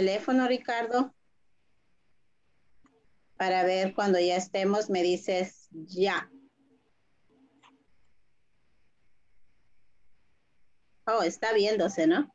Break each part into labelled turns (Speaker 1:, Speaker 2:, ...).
Speaker 1: Teléfono, Ricardo, para ver cuando ya estemos, me dices ya. Oh, está viéndose, ¿no?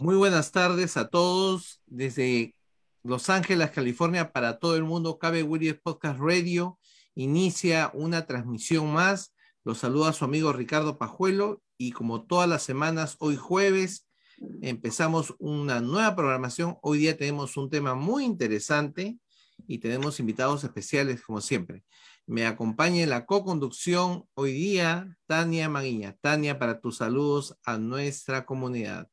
Speaker 2: Muy buenas tardes a todos desde Los Ángeles, California, para todo el mundo. Cabe Williams Podcast Radio inicia una transmisión más. Los saluda su amigo Ricardo Pajuelo y como todas las semanas, hoy jueves empezamos una nueva programación. Hoy día tenemos un tema muy interesante y tenemos invitados especiales como siempre. Me acompaña en la co-conducción hoy día Tania Maguiña. Tania, para tus saludos a nuestra comunidad.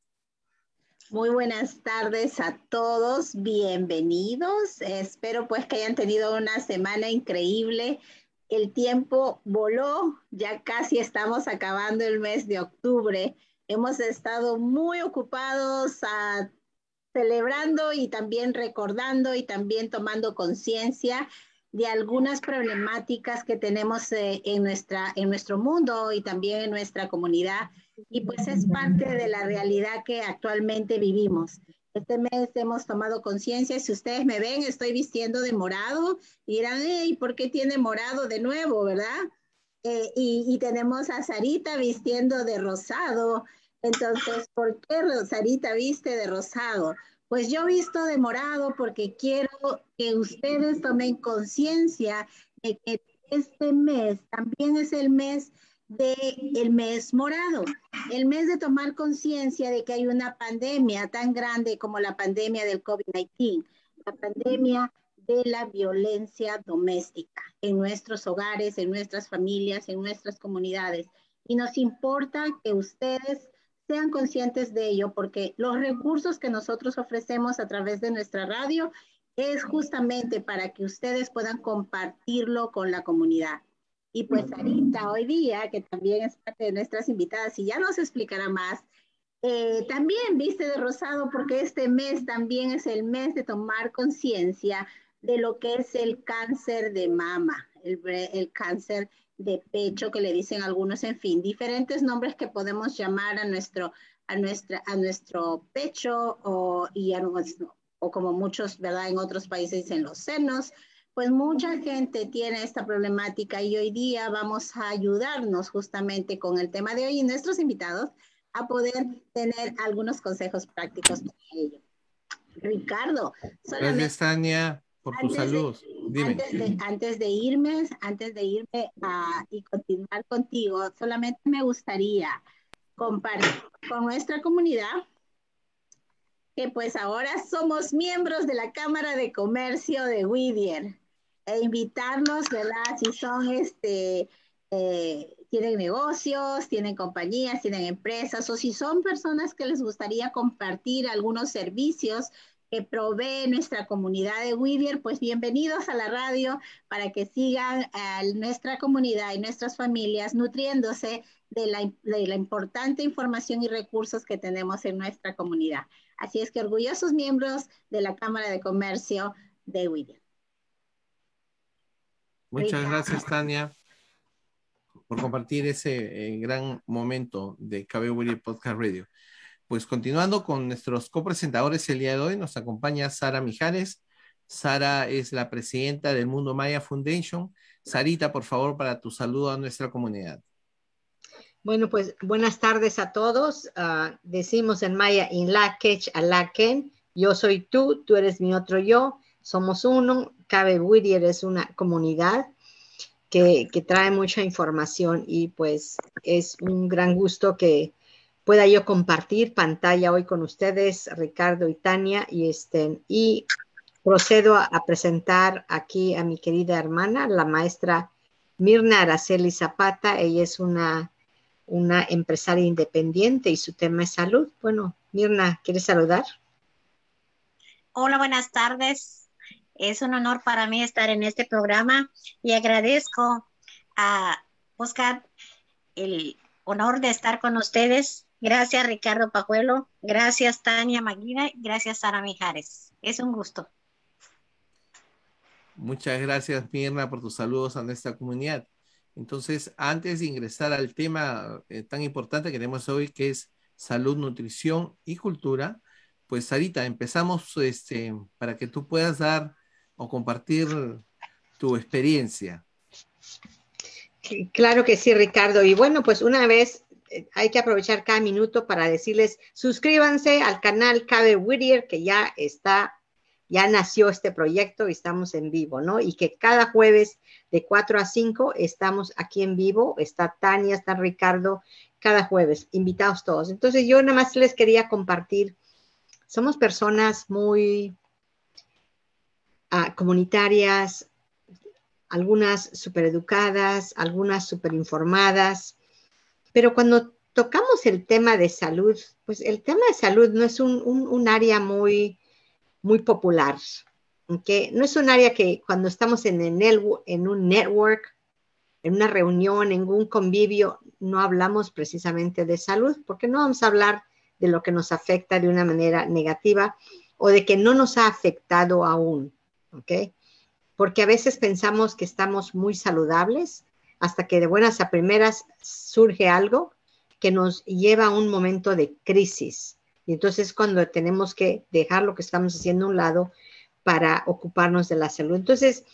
Speaker 1: Muy buenas tardes a todos, bienvenidos. Espero pues que hayan tenido una semana increíble. El tiempo voló, ya casi estamos acabando el mes de octubre. Hemos estado muy ocupados a, celebrando y también recordando y también tomando conciencia de algunas problemáticas que tenemos eh, en, nuestra, en nuestro mundo y también en nuestra comunidad. Y pues es parte de la realidad que actualmente vivimos. Este mes hemos tomado conciencia. Si ustedes me ven, estoy vistiendo de morado y dirán, ¿y por qué tiene morado de nuevo, verdad? Eh, y, y, tenemos a Sarita vistiendo de rosado. Entonces, ¿por qué Sarita viste de rosado? Pues yo visto de morado porque quiero que ustedes tomen conciencia de que este mes también es el mes del mes morado, el mes de tomar conciencia de que hay una pandemia tan grande como la pandemia del COVID-19, la pandemia de la violencia doméstica en nuestros hogares, en nuestras familias, en nuestras comunidades. Y nos importa que ustedes sean conscientes de ello porque los recursos que nosotros ofrecemos a través de nuestra radio es justamente para que ustedes puedan compartirlo con la comunidad. Y pues Sarita hoy día, que también es parte de nuestras invitadas y ya nos explicará más, eh, también viste de rosado porque este mes también es el mes de tomar conciencia de lo que es el cáncer de mama, el, el, cáncer de pecho que le dicen algunos, en fin, diferentes nombres que podemos llamar a nuestro, a nuestra, a nuestro pecho o, y o como muchos, ¿verdad? En otros países dicen los senos, pues mucha gente tiene esta problemática y hoy día vamos a ayudarnos justamente con el tema de hoy y nuestros invitados a poder tener algunos consejos prácticos para ello. Ricardo,
Speaker 2: Gracias, Tania, por tu salud.
Speaker 1: Dime. Antes de, irme, antes de irme y continuar contigo, solamente me gustaría compartir con nuestra comunidad que pues ahora somos miembros de la Cámara de Comercio de Whittier e invitarlos, ¿verdad? Si son, este, eh, tienen negocios, tienen compañías, tienen empresas, o si son personas que les gustaría compartir algunos servicios que provee nuestra comunidad de Whittier, pues bienvenidos a la radio para que sigan a nuestra comunidad y nuestras familias nutriéndose de la, de la importante información y recursos que tenemos en nuestra comunidad. Así es que orgullosos miembros de la Cámara de Comercio de Whittier.
Speaker 2: Muchas gracias, Tania, por compartir ese eh, gran momento de KB Podcast Radio. Pues continuando con nuestros copresentadores el día de hoy, nos acompaña Sara Mijares. Sara es la presidenta del Mundo Maya Foundation. Sarita, por favor, para tu saludo a nuestra comunidad.
Speaker 3: Bueno, pues buenas tardes a todos. Ah, decimos en maya, in la kech alaken, yo soy tú, tú eres mi otro yo, somos uno. Cabe Whittier es una comunidad que, que, trae mucha información y pues es un gran gusto que pueda yo compartir pantalla hoy con ustedes, Ricardo y Tania, y, este, y procedo a, presentar aquí a mi querida hermana, la maestra Mirna Araceli Zapata. Ella es una una empresaria independiente y su tema es salud. Bueno, Mirna, ¿quieres saludar?
Speaker 4: Hola, buenas tardes. Es un honor para mí estar en este programa y agradezco a Oscar el honor de estar con ustedes. Gracias, Ricardo Pajuelo. Gracias, Tania Maguina. Gracias, Sara Mijares. Es un gusto.
Speaker 2: Muchas gracias, Mirna, por tus saludos a nuestra comunidad. Entonces, antes de ingresar al tema eh, tan importante que tenemos hoy, que es salud, nutrición y cultura, pues Sarita, empezamos este, para que tú puedas dar o compartir tu experiencia.
Speaker 3: Claro que sí, Ricardo. Y bueno, pues una vez hay que aprovechar cada minuto para decirles, suscríbanse al canal Cabe Whittier, que ya está ya nació este proyecto y estamos en vivo, ¿no? Y que cada jueves de 4 a 5 estamos aquí en vivo, está Tania, está Ricardo, cada jueves, invitados todos. Entonces yo nada más les quería compartir, somos personas muy uh, comunitarias, algunas súper educadas, algunas súper informadas, pero cuando tocamos el tema de salud, pues el tema de salud no es un, un, un área muy muy popular. que No es un área que cuando estamos en, en un network, en una reunión, en un convivio, no hablamos precisamente de salud, porque no vamos a hablar de lo que nos afecta de una manera negativa o de que no nos ha afectado aún, ¿ok? Porque a veces pensamos que estamos muy saludables hasta que de buenas a primeras surge algo que nos lleva a un momento de crisis. Y entonces cuando tenemos que dejar lo que estamos haciendo a un lado para ocuparnos de la salud. Entonces,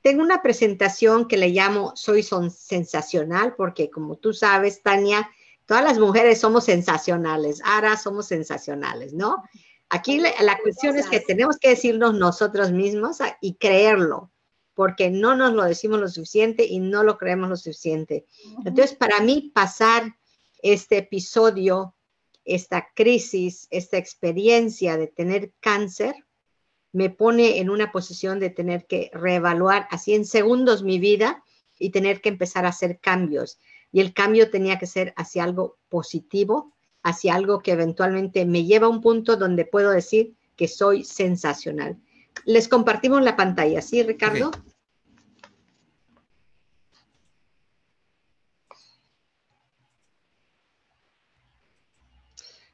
Speaker 3: tengo una presentación que le llamo Soy son sensacional, porque como tú sabes, Tania, todas las mujeres somos sensacionales, ahora somos sensacionales, ¿no? Aquí la, la cuestión es que tenemos que decirnos nosotros mismos y creerlo, porque no nos lo decimos lo suficiente y no lo creemos lo suficiente. Entonces, para mí, pasar este episodio, esta crisis, esta experiencia de tener cáncer, me pone en una posición de tener que reevaluar así en segundos mi vida y tener que empezar a hacer cambios. Y el cambio tenía que ser hacia algo positivo, hacia algo que eventualmente me lleva a un punto donde puedo decir que soy sensacional. Les compartimos la pantalla, ¿sí, Ricardo?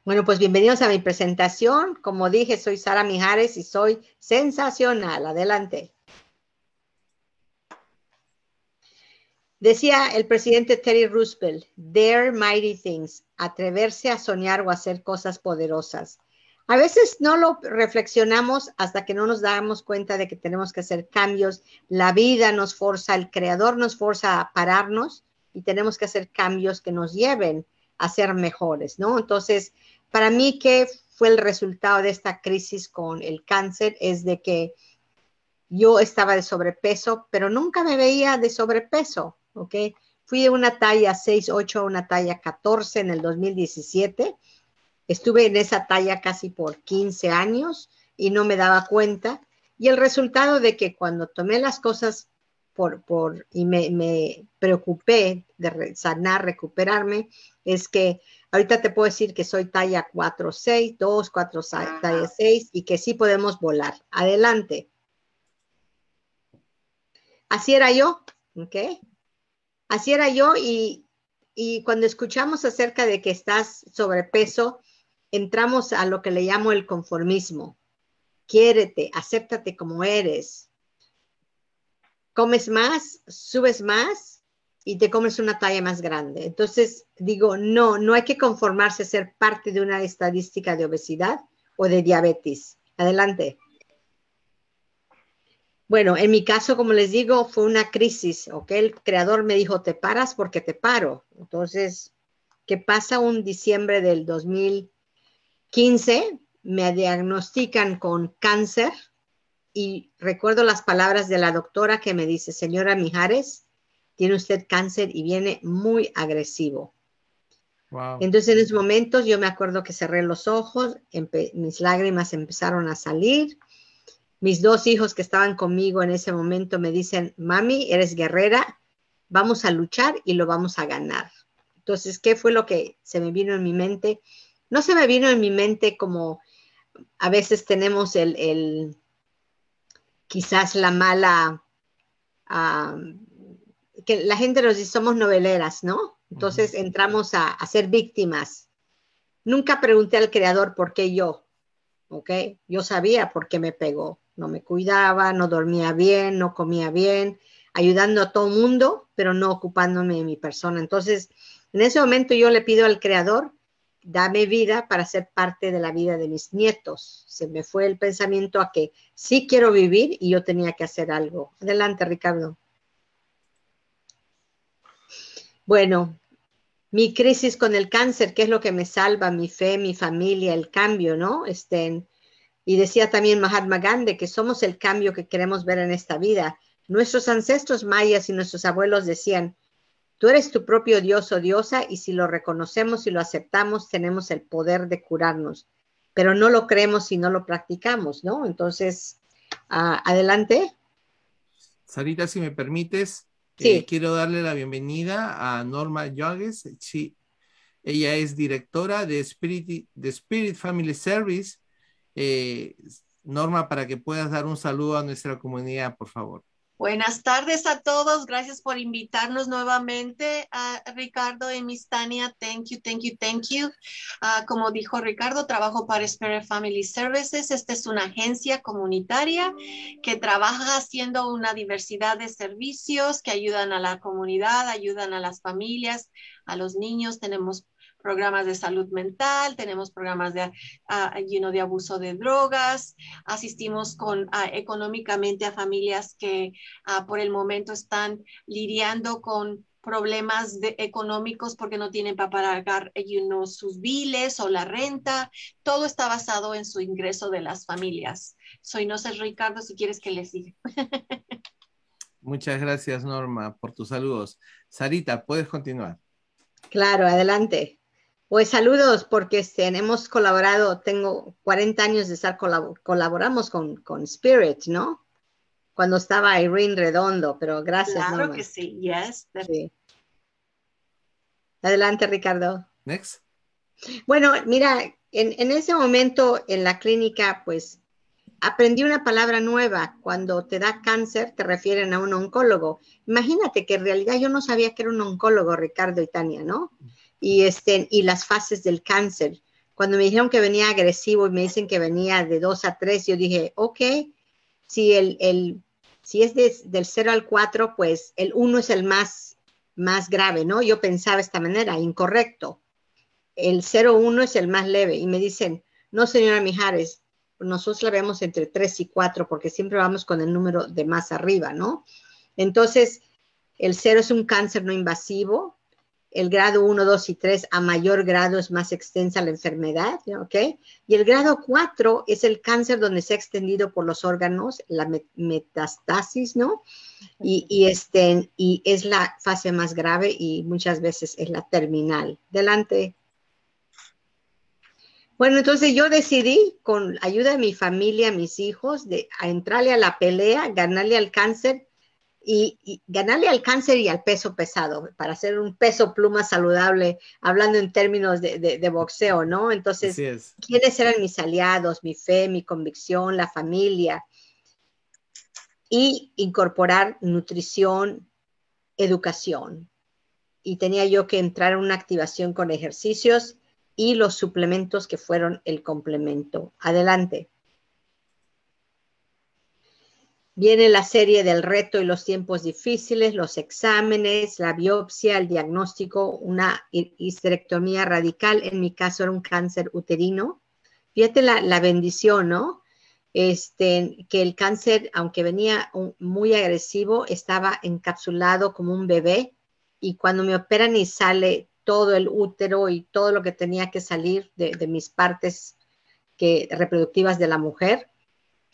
Speaker 3: Bueno, pues bienvenidos a mi presentación. Como dije, soy Sara Mijares y soy sensacional. Adelante. Decía el presidente Teddy Roosevelt, dare mighty things, atreverse a soñar o hacer cosas poderosas. A veces no lo reflexionamos hasta que no nos damos cuenta de que tenemos que hacer cambios. La vida nos forza, el creador nos forza a pararnos y tenemos que hacer cambios que nos lleven a ser mejores, ¿no? Entonces, para mí, ¿qué fue el resultado de esta crisis con el cáncer? Es de que yo estaba de sobrepeso, pero nunca me veía de sobrepeso. ¿ok? Fui de una talla 6'8 a una talla 14 en el 2017. Estuve en esa talla casi por 15 años y no me daba cuenta. Y el resultado de que cuando tomé las cosas por, por y me, me preocupé de sanar, recuperarme, es que ahorita te puedo decir que soy talla 4, 6, 2, 4, talla 6 y que sí podemos volar. Adelante. Así era yo, ¿ok? Así era yo y, cuando escuchamos acerca de que estás sobrepeso, entramos a lo que le llamo el conformismo. Quiérete, acéptate como eres. Comes más, subes más y te comes una talla más grande. Entonces digo, no, no hay que conformarse a ser parte de una estadística de obesidad o de diabetes. Adelante. Bueno, en mi caso, como les digo, fue una crisis, ¿ok? El creador me dijo, te paras porque te paro. Entonces, ¿qué pasa un diciembre del 2015? Me diagnostican con cáncer y recuerdo las palabras de la doctora que me dice, señora Mijares, tiene usted cáncer y viene muy agresivo. Entonces en esos momentos yo me acuerdo que cerré los ojos, mis lágrimas empezaron a salir mis dos hijos que estaban conmigo en ese momento me dicen, mami, eres guerrera, vamos a luchar y lo vamos a ganar. Entonces, ¿qué fue lo que se me vino en mi mente? No se me vino en mi mente como a veces tenemos el, quizás la mala, que la gente nos dice, somos noveleras, ¿no? Entonces entramos a, a ser víctimas. Nunca pregunté al creador por qué yo, ¿ok? Yo sabía por qué me pegó no me cuidaba, no dormía bien, no comía bien, ayudando a todo el mundo, pero no ocupándome de mi persona. Entonces, en ese momento yo le pido al Creador, dame vida para ser parte de la vida de mis nietos. Se me fue el pensamiento a que sí quiero vivir y yo tenía que hacer algo. Adelante, Ricardo. Bueno, mi crisis con el cáncer, ¿qué es lo que me salva? Mi fe, mi familia, el cambio, ¿no? Estén y decía también Mahatma Gandhi que somos el cambio que queremos ver en esta vida. Nuestros ancestros mayas y nuestros abuelos decían, tú eres tu propio Dios o diosa y si lo reconocemos y lo aceptamos, tenemos el poder de curarnos, pero no lo creemos si no lo practicamos, ¿no? Entonces, adelante.
Speaker 2: Sarita, si me permites, eh, quiero darle la bienvenida a Norma Yogues. Sí, ella es directora de Spirit, de Spirit Family Service eh, Norma, para que puedas dar un saludo a nuestra comunidad, por favor.
Speaker 5: Buenas tardes a todos. Gracias por invitarnos nuevamente a Ricardo y Miss Tania. Thank you, thank you, thank you. Ah, como dijo Ricardo, trabajo para Spirit Family Services. Esta es una agencia comunitaria que trabaja haciendo una diversidad de servicios que ayudan a la comunidad, ayudan a las familias, a los niños. Tenemos programas de salud mental, tenemos programas de, uh, de abuso de drogas, asistimos con, ah, económicamente a familias que ah, por el momento están lidiando con problemas de, económicos porque no tienen para pagar you know, sus biles o la renta. Todo está basado en su ingreso de las familias. Soy no sé, Ricardo, si quieres que le siga.
Speaker 2: Muchas gracias, Norma, por tus saludos. Sarita, puedes continuar.
Speaker 3: Claro, adelante. Pues saludos, porque este, hemos colaborado, tengo 40 años de estar, colaboramos con, con Spirit, ¿no? Cuando estaba Irene Redondo, pero gracias.
Speaker 5: Claro que sí, yes.
Speaker 3: Adelante, Ricardo.
Speaker 2: Next.
Speaker 3: Bueno, mira, en, en ese momento en la clínica, pues aprendí una palabra nueva. Cuando te da cáncer, te refieren a un oncólogo. Imagínate que en realidad yo no sabía que era un oncólogo, Ricardo y Tania, ¿no? Y, este, y las fases del cáncer. Cuando me dijeron que venía agresivo y me dicen que venía de 2 a 3, yo dije, ok, si, el, el si es del 0 al 4, pues el 1 es el más, más grave, ¿no? Yo pensaba de esta manera, incorrecto. El 0-1 es el más leve. Y me dicen, no, señora Mijares, nosotros la vemos entre 3 y 4 porque siempre vamos con el número de más arriba, ¿no? Entonces, el 0 es un cáncer no invasivo, el grado 1, 2 y 3 a mayor grado es más extensa la enfermedad, ¿ok? Y el grado 4 es el cáncer donde se ha extendido por los órganos, la metastasis, ¿no? Y, este, y es la fase más grave y muchas veces es la terminal. Delante. Bueno, entonces yo decidí, con ayuda de mi familia, mis hijos, de entrarle a la pelea, ganarle al cáncer y, ganarle al cáncer y al peso pesado, para hacer un peso pluma saludable, hablando en términos de, boxeo, ¿no? Entonces, ¿quiénes eran mis aliados? Mi fe, mi convicción, la familia. Y incorporar nutrición, educación. Y tenía yo que entrar en una activación con ejercicios y los suplementos que fueron el complemento. Adelante. Viene la serie del reto y los tiempos difíciles, los exámenes, la biopsia, el diagnóstico, una histerectomía radical. En mi caso era un cáncer uterino. Fíjate la, bendición, ¿no? Este, que el cáncer, aunque venía muy agresivo, estaba encapsulado como un bebé y cuando me operan y sale todo el útero y todo lo que tenía que salir de, mis partes que, reproductivas de la mujer,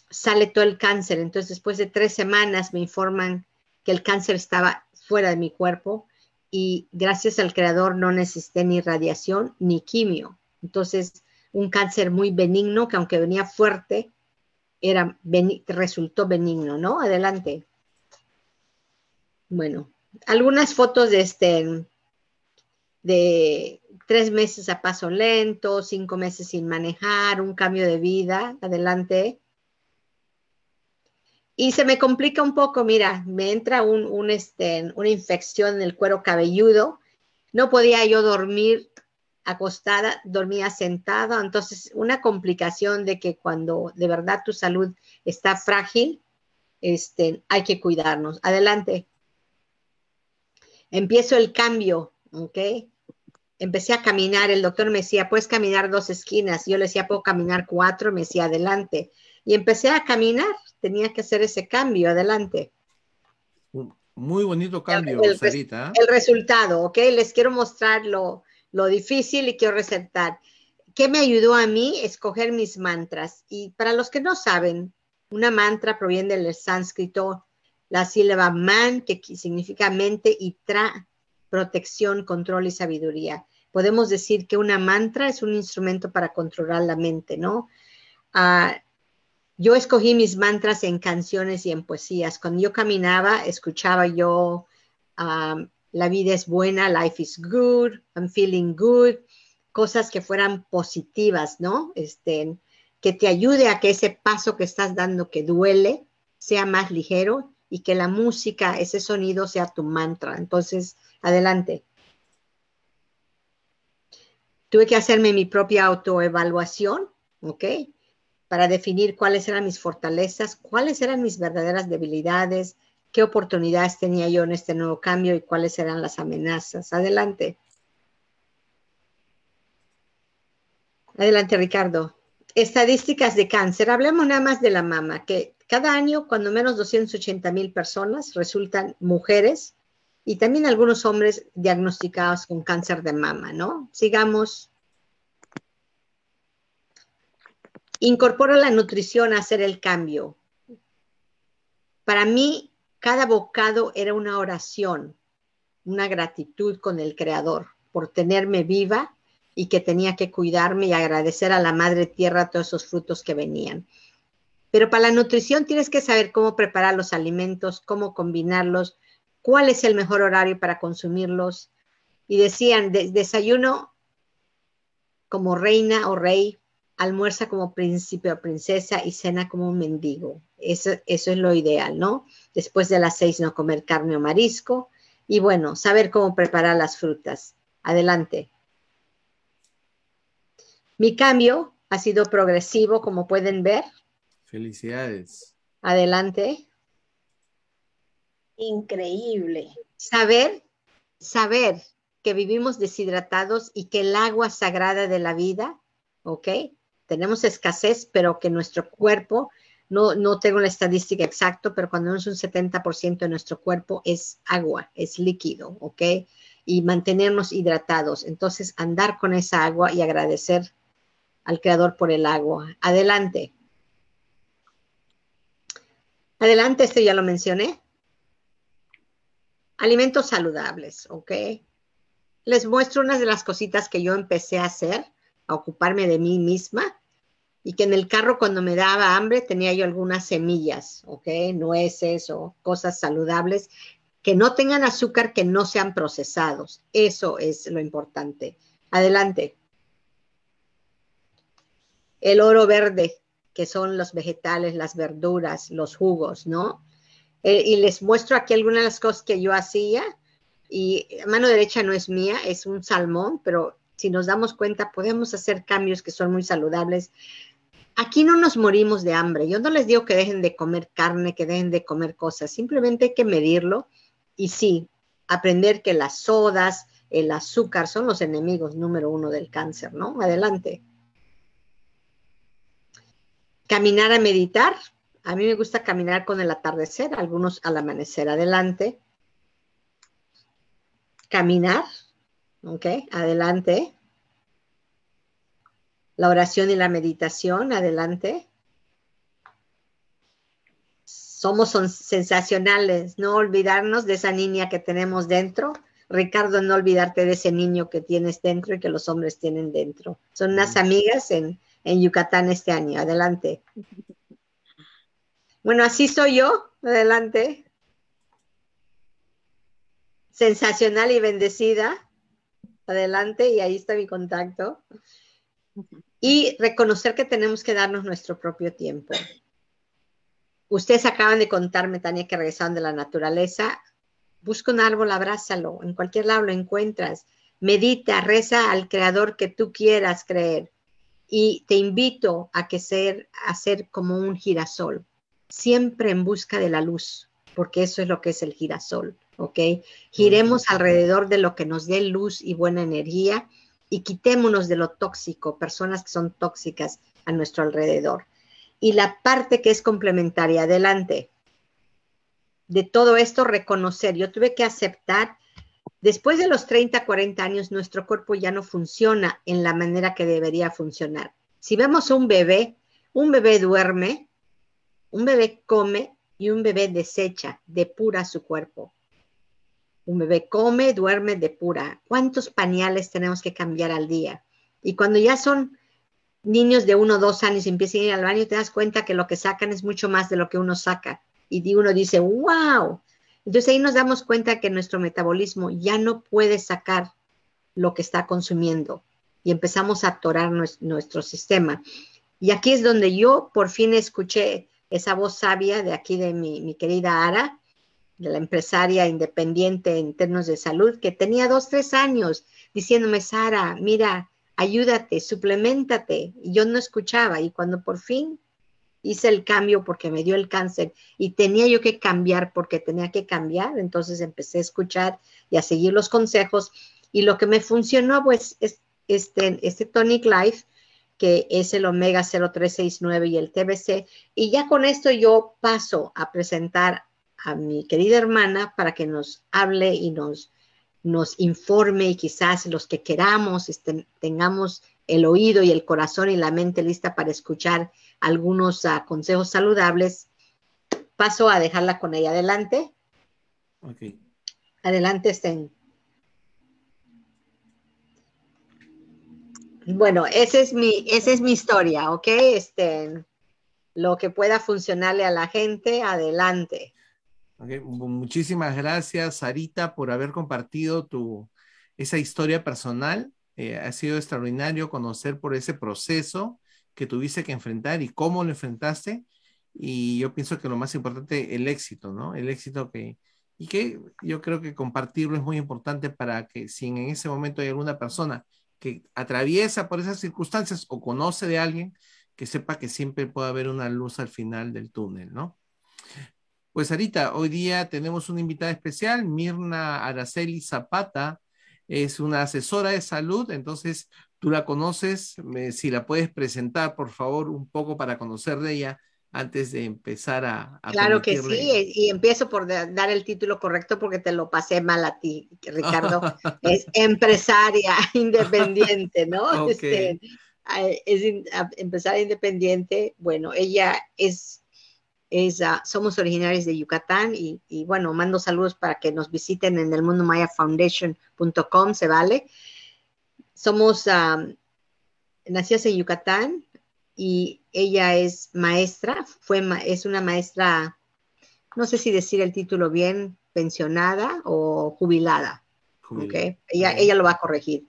Speaker 3: sale todo el cáncer. Entonces, después de tres semanas me informan que el cáncer estaba fuera de mi cuerpo y gracias al creador no necesité ni radiación ni quimio. Entonces, un cáncer muy benigno que aunque venía fuerte, era resultó benigno, ¿no? Adelante. Bueno, algunas fotos de este de tres meses a paso lento, cinco meses sin manejar, un cambio de vida, adelante. Y se me complica un poco, mira, me entra un, este, una infección en el cuero cabelludo, no podía yo dormir acostada, dormía sentada, entonces una complicación de que cuando de verdad tu salud está frágil, este, hay que cuidarnos. Adelante. Empiezo el cambio, ¿ok? empecé a caminar, el doctor me decía, puedes caminar dos esquinas, yo le decía, puedo caminar cuatro, me decía, adelante. Y empecé a caminar, tenía que hacer ese cambio, adelante.
Speaker 2: Muy bonito cambio,
Speaker 3: el, Sarita. El, resultado, ¿ok? Les quiero mostrar lo, lo difícil y quiero resaltar. ¿Qué me ayudó a mí? Escoger mis mantras. Y para los que no saben, una mantra proviene del sánscrito, la sílaba man, que significa mente, y tra, protección, control y sabiduría. Podemos decir que una mantra es un instrumento para controlar la mente, ¿no? Ah, yo escogí mis mantras en canciones y en poesías. Cuando yo caminaba, escuchaba yo, um, la vida es buena, life is good, I'm feeling good, cosas que fueran positivas, ¿no? Este, que te ayude a que ese paso que estás dando que duele sea más ligero y que la música, ese sonido sea tu mantra. Entonces, adelante. Tuve que hacerme mi propia autoevaluación, ¿ok? Para definir cuáles eran mis fortalezas, cuáles eran mis verdaderas debilidades, qué oportunidades tenía yo en este nuevo cambio y cuáles eran las amenazas. Adelante. Adelante, Ricardo. Estadísticas de cáncer. Hablemos nada más de la mama, que cada año, cuando menos 280 mil personas resultan mujeres y también algunos hombres diagnosticados con cáncer de mama, ¿no? Sigamos. Incorpora la nutrición a hacer el cambio. Para mí, cada bocado era una oración, una gratitud con el Creador por tenerme viva y que tenía que cuidarme y agradecer a la Madre Tierra todos esos frutos que venían. Pero para la nutrición tienes que saber cómo preparar los alimentos, cómo combinarlos, cuál es el mejor horario para consumirlos. Y decían, desayuno como reina o rey, almuerza como príncipe o princesa y cena como un mendigo. Eso, eso es lo ideal, ¿no? Después de las seis no comer carne o marisco. Y bueno, saber cómo preparar las frutas. Adelante. Mi cambio ha sido progresivo, como pueden ver.
Speaker 2: Felicidades.
Speaker 3: Adelante.
Speaker 1: Increíble.
Speaker 3: Saber, saber que vivimos deshidratados y que el agua sagrada de la vida, ¿ok? Tenemos escasez, pero que nuestro cuerpo, no, no tengo la estadística exacta, pero cuando es un 70% de nuestro cuerpo es agua, es líquido, ¿ok? Y mantenernos hidratados. Entonces, andar con esa agua y agradecer al Creador por el agua. Adelante. Adelante, esto ya lo mencioné. Alimentos saludables, ¿ok? Les muestro unas de las cositas que yo empecé a hacer, a ocuparme de mí misma, y que en el carro cuando me daba hambre tenía yo algunas semillas, ¿ok? Nueces o cosas saludables que no tengan azúcar, que no sean procesados. Eso es lo importante. Adelante. El oro verde, que son los vegetales, las verduras, los jugos, ¿no? Eh, y les muestro aquí algunas de las cosas que yo hacía. Y mano derecha no es mía, es un salmón, pero si nos damos cuenta podemos hacer cambios que son muy saludables. Aquí no nos morimos de hambre. Yo no les digo que dejen de comer carne, que dejen de comer cosas. Simplemente hay que medirlo y sí, aprender que las sodas, el azúcar son los enemigos número uno del cáncer, ¿no? Adelante. Caminar a meditar, a mí me gusta caminar con el atardecer, algunos al amanecer adelante. Caminar, ¿ok? Adelante. La oración y la meditación, adelante. Somos sensacionales, no olvidarnos de esa niña que tenemos dentro. Ricardo, no olvidarte de ese niño que tienes dentro y que los hombres tienen dentro. Son unas amigas en, en Yucatán este año. Adelante. Bueno, así soy yo. Adelante. Sensacional y bendecida. Adelante, y ahí está mi contacto. Y reconocer que tenemos que darnos nuestro propio tiempo. Ustedes acaban de contarme, Tania, que regresaron de la naturaleza. Busca un árbol, abrázalo. En cualquier lado lo encuentras. Medita, reza al creador que tú quieras creer. Y te invito a que ser, a ser como un girasol siempre en busca de la luz, porque eso es lo que es el girasol, ¿ok? Giremos alrededor de lo que nos dé luz y buena energía y quitémonos de lo tóxico, personas que son tóxicas a nuestro alrededor. Y la parte que es complementaria, adelante. De todo esto, reconocer. Yo tuve que aceptar, después de los 30, 40 años, nuestro cuerpo ya no funciona en la manera que debería funcionar. Si vemos a un bebé, un bebé duerme, un bebé come y un bebé desecha, depura su cuerpo. Un bebé come, duerme, depura. ¿Cuántos pañales tenemos que cambiar al día? Y cuando ya son niños de uno o dos años y empiezan a ir al baño, te das cuenta que lo que sacan es mucho más de lo que uno saca. Y uno dice, wow. Entonces ahí nos damos cuenta que nuestro metabolismo ya no puede sacar lo que está consumiendo y empezamos a atorar nuestro sistema. Y aquí es donde yo por fin escuché esa voz sabia de aquí de mi, querida Ara, de la empresaria independiente en términos de salud, que tenía dos, tres años diciéndome, Sara, mira, ayúdate, suplementate. Y yo no escuchaba. Y cuando por fin hice el cambio porque me dio el cáncer y tenía yo que cambiar porque tenía que cambiar, entonces empecé a escuchar y a seguir los consejos. Y lo que me funcionó, pues, es este, este Tonic Life que es el Omega 0369 y el TBC. Y ya con esto yo paso a presentar a mi querida hermana para que nos hable y nos, nos informe y quizás los que queramos este, tengamos el oído y el corazón y la mente lista para escuchar algunos uh, consejos saludables. Paso a dejarla con ella. Adelante. Adelante, Sten. Bueno, esa es mi, esa es mi historia, ¿ok? Este, lo que pueda funcionarle a la gente, adelante.
Speaker 2: Muchísimas gracias, Sarita, por haber compartido tu, esa historia personal. Eh, ha sido extraordinario conocer por ese proceso que tuviste que enfrentar y cómo lo enfrentaste. Y yo pienso que lo más importante, el éxito, ¿no? El éxito que, y que yo creo que compartirlo es muy importante para que si en ese momento hay alguna persona que atraviesa por esas circunstancias o conoce de alguien, que sepa que siempre puede haber una luz al final del túnel, ¿no? Pues Sarita, hoy día tenemos una invitada especial, Mirna Araceli Zapata, es una asesora de salud, entonces tú la conoces, si la puedes presentar, por favor, un poco para conocer de ella antes de empezar a...
Speaker 3: claro que sí, y empiezo por dar el título correcto porque te lo pasé mal a ti, Ricardo. es empresaria independiente, ¿no? Este, es empresaria independiente. Bueno, ella es, es uh, somos originarios de Yucatán y, y, bueno, mando saludos para que nos visiten en el mundo maya foundation.com, se vale. Somos um, nacidas en Yucatán, y ella es maestra, fue es una maestra, no sé si decir el título bien, pensionada o jubilada. Okay. Ella, ella lo va a corregir.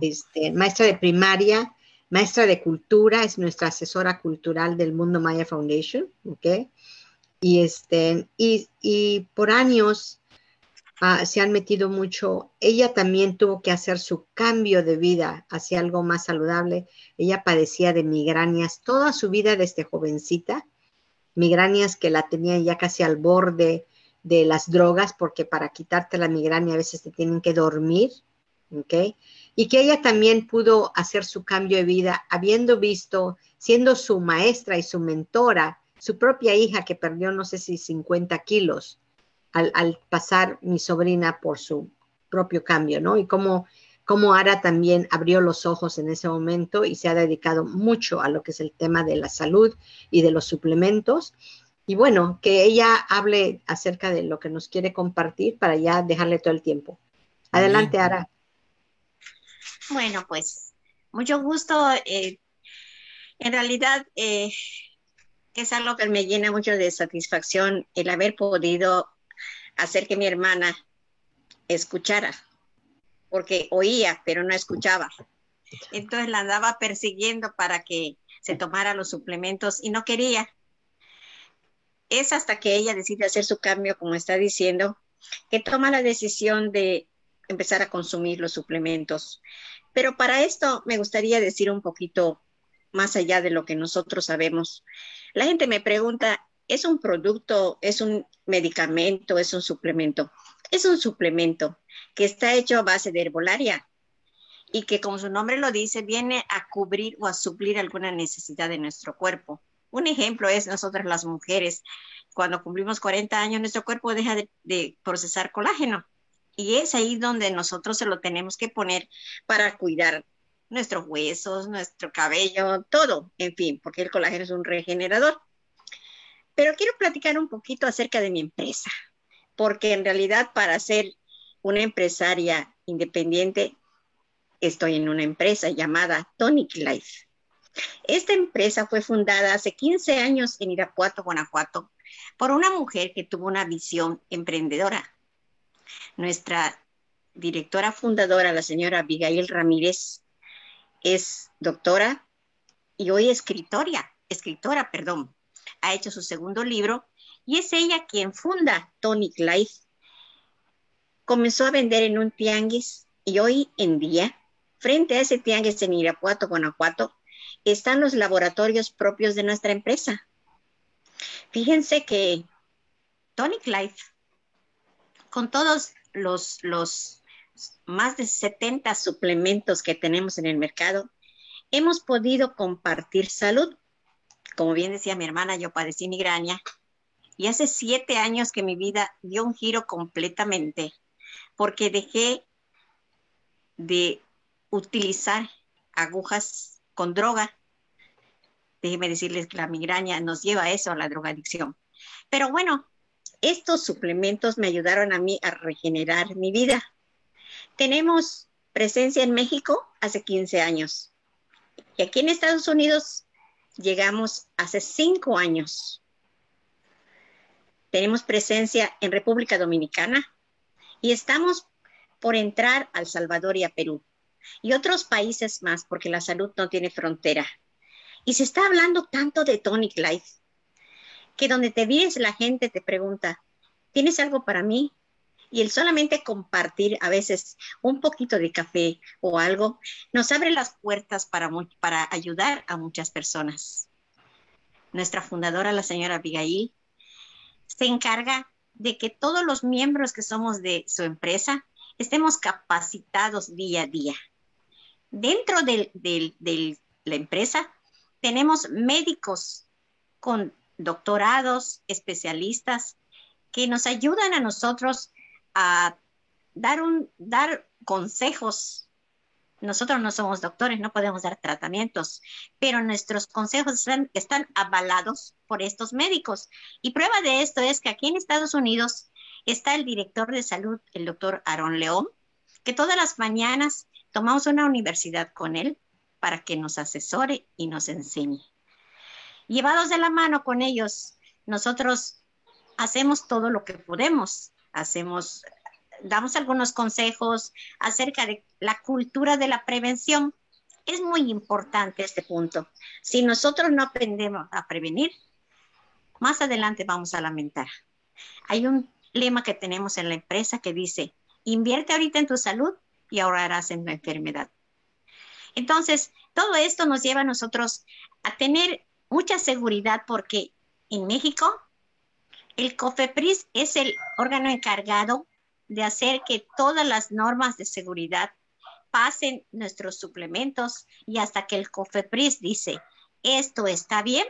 Speaker 3: este, maestra de primaria, maestra de cultura, es nuestra asesora cultural del Mundo Maya Foundation. Okay. Y, este, y, y por años Ah, se han metido mucho. Ella también tuvo que hacer su cambio de vida hacia algo más saludable. Ella padecía de migrañas toda su vida desde jovencita, migrañas que la tenía ya casi al borde de las drogas, porque para quitarte la migraña a veces te tienen que dormir, ¿ok? Y que ella también pudo hacer su cambio de vida habiendo visto, siendo su maestra y su mentora, su propia hija que perdió no sé si 50 kilos al, pasar mi sobrina por su propio cambio, ¿no? Y cómo, cómo Ara también abrió los ojos en ese momento y se ha dedicado mucho a lo que es el tema de la salud y de los suplementos. Y bueno, que ella hable acerca de lo que nos quiere compartir para ya dejarle todo el tiempo. Adelante, Ara.
Speaker 4: Bueno, pues mucho gusto. Eh, en realidad, eh, es algo que me llena mucho de satisfacción el haber podido hacer que mi hermana escuchara, porque oía, pero no escuchaba. Entonces la andaba persiguiendo para que se tomara los suplementos y no quería. Es hasta que ella decide hacer su cambio, como está diciendo, que toma la decisión de empezar a consumir los suplementos. Pero para esto me gustaría decir un poquito más allá de lo que nosotros sabemos. La gente me pregunta, ¿es un producto, es un medicamento, es un suplemento. Es un suplemento que está hecho a base de herbolaria y que, como su nombre lo dice, viene a cubrir o a suplir alguna necesidad de nuestro cuerpo. Un ejemplo es nosotras las mujeres, cuando cumplimos 40 años, nuestro cuerpo deja de, procesar colágeno. Y es ahí donde nosotros se lo tenemos que poner para cuidar nuestros huesos, nuestro cabello, todo, en fin, porque el colágeno es un regenerador. Pero quiero platicar un poquito acerca de mi empresa, porque en realidad para ser una empresaria independiente, estoy en una empresa llamada Tonic Life. Esta empresa fue fundada hace 15 años en Irapuato, Guanajuato, por una mujer que tuvo una visión emprendedora. Nuestra directora fundadora, la señora Abigail Ramírez, es doctora y hoy escritora, escritora, perdón, ha hecho su segundo libro y es ella quien funda Tonic Life. Comenzó a vender en un tianguis y hoy en día, frente a ese tianguis en Irapuato, Guanajuato, están los laboratorios propios de nuestra empresa. Fíjense que Tonic Life, con todos los, los más de 70 suplementos que tenemos en el mercado, hemos podido compartir salud como bien decía mi hermana, yo padecí migraña Y hace siete años que mi vida dio un giro completamente, porque dejé de utilizar agujas con droga. Déjeme decirles que la migraña nos lleva a eso, a la drogadicción. Pero bueno, estos suplementos me ayudaron a mí a regenerar mi vida. Tenemos presencia en México hace 15 años. Y aquí en Estados Unidos llegamos hace cinco años. Tenemos presencia en República Dominicana y estamos por entrar al Salvador y a Perú y otros países más porque la salud no tiene frontera. Y se está hablando tanto de Tonic Life que donde te vienes la gente te pregunta, ¿tienes algo para mí? Y el solamente compartir a veces un poquito de café o algo nos abre las puertas para, para ayudar a muchas personas. Nuestra fundadora, la señora Abigail, se encarga de que todos los miembros que somos de su empresa estemos capacitados día a día. Dentro de la empresa tenemos médicos con doctorados, especialistas, que nos ayudan a nosotros a dar, un, dar consejos. Nosotros no somos doctores, no podemos dar tratamientos, pero nuestros consejos están, están avalados por estos médicos. Y prueba de esto es que aquí en Estados Unidos está el director de salud, el doctor Aaron León, que todas las mañanas tomamos una universidad con él para que nos asesore y nos enseñe. Llevados de la mano con ellos, nosotros hacemos todo lo que podemos. Hacemos, damos algunos consejos acerca de la cultura de la prevención. Es muy importante este punto. Si nosotros no aprendemos a prevenir, más adelante vamos a lamentar. Hay un lema que tenemos en la empresa que dice, invierte ahorita en tu salud y ahorrarás en la enfermedad. Entonces, todo esto nos lleva nosotros a tener mucha seguridad porque en México el COFEPRIS es el órgano encargado de hacer que todas las normas de seguridad pasen nuestros suplementos y hasta que el COFEPRIS dice esto está bien,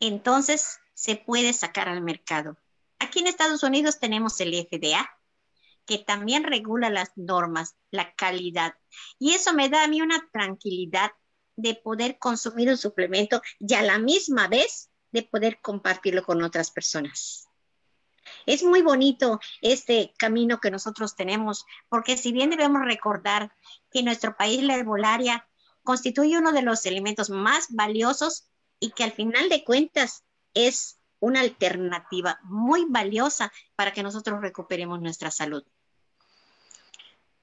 Speaker 4: entonces se puede sacar al mercado. Aquí en Estados Unidos tenemos el FDA, que también regula las normas, la calidad. Y eso me da a mí una tranquilidad de poder consumir un suplemento y a la misma vez de poder compartirlo con otras personas. Es muy bonito este camino que nosotros tenemos, porque si bien debemos recordar que nuestro país la herbolaria constituye uno de los elementos más valiosos y que al final de cuentas es una alternativa muy valiosa para que nosotros recuperemos nuestra salud.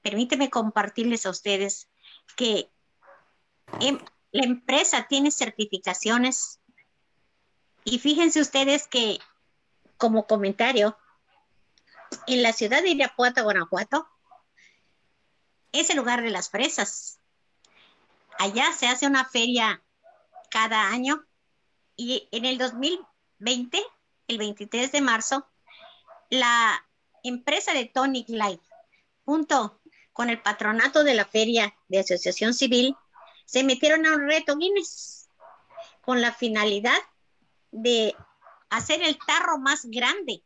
Speaker 4: Permíteme compartirles a ustedes que Em, la empresa tiene certificaciones y fíjense ustedes que, como comentario, en la ciudad de Irapuato, Guanajuato, es el lugar de las fresas. Allá se hace una feria cada año y en el 2020, el 23 de marzo, la empresa de Tonic Life, junto con el patronato de la feria de Asociación Civil, se metieron a un reto Guinness con la finalidad de hacer el tarro más grande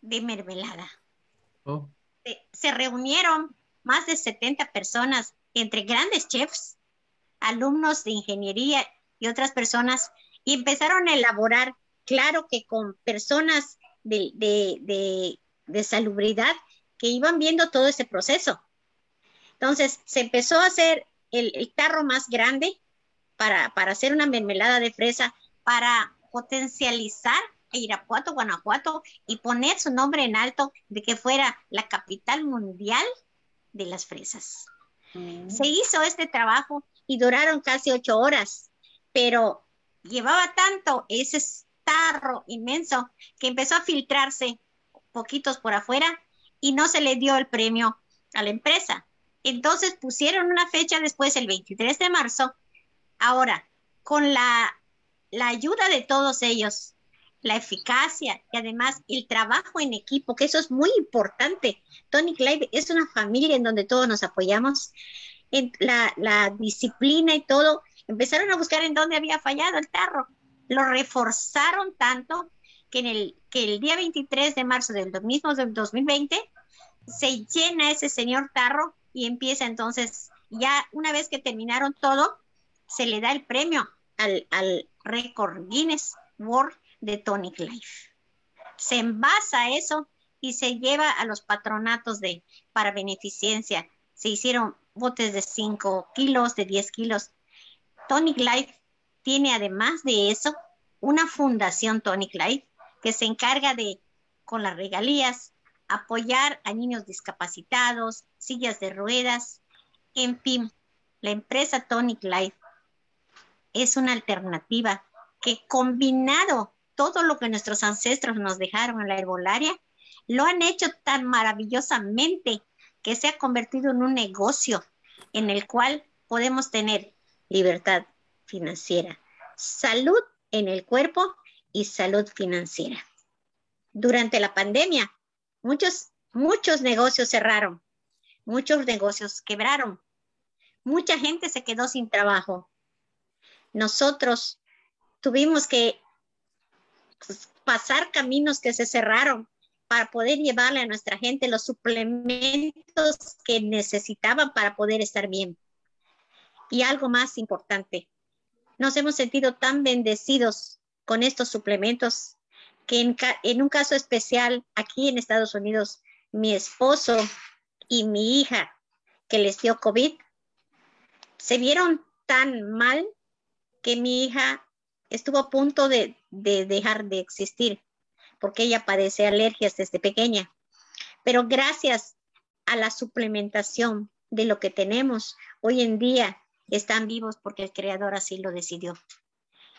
Speaker 4: de mermelada. Oh. Se, reunieron más de 70 personas, entre grandes chefs, alumnos de ingeniería y otras personas, y empezaron a elaborar, claro que con personas de, de, de salubridad que iban viendo todo ese proceso. Entonces, se empezó a hacer el, tarro más grande para, hacer una mermelada de fresa, para potencializar a Irapuato, Guanajuato y poner su nombre en alto de que fuera la capital mundial de las fresas. Mm. Se hizo este trabajo y duraron casi ocho horas, pero llevaba tanto ese tarro inmenso que empezó a filtrarse poquitos por afuera y no se le dio el premio a la empresa. Entonces pusieron una fecha después, el 23 de marzo. Ahora, con la, ayuda de todos ellos, la eficacia y además el trabajo en equipo, que eso es muy importante. Tony Clive es una familia en donde todos nos apoyamos, la, la disciplina y todo. Empezaron a buscar en dónde había fallado el tarro. Lo reforzaron tanto que, en el, que el día 23 de marzo del mismo 2020 se llena ese señor tarro y empieza entonces, ya una vez que terminaron todo, se le da el premio al récord Guinness World de Tonic Life. Se envasa eso y se lleva a los patronatos de para beneficencia. Se hicieron botes de 5 kilos, de 10 kilos. Tonic Life tiene además de eso una fundación Tonic Life que se encarga de, con las regalías, apoyar a niños discapacitados, sillas de ruedas, en fin, la empresa Tonic Life es una alternativa que combinado todo lo que nuestros ancestros nos dejaron en la herbolaria, lo han hecho tan maravillosamente que se ha convertido en un negocio en el cual podemos tener libertad financiera, salud en el cuerpo y salud financiera. Durante la pandemia, muchos, muchos negocios cerraron, muchos negocios quebraron, mucha gente se quedó sin trabajo. Nosotros tuvimos que pasar caminos que se cerraron para poder llevarle a nuestra gente los suplementos que necesitaban para poder estar bien. Y algo más importante, nos hemos sentido tan bendecidos con estos suplementos que en, un caso especial aquí en Estados Unidos, mi esposo y mi hija que les dio COVID, se vieron tan mal que mi hija estuvo a punto de, de dejar de existir porque ella padece alergias desde pequeña. Pero gracias a la suplementación de lo que tenemos hoy en día, están vivos porque el Creador así lo decidió.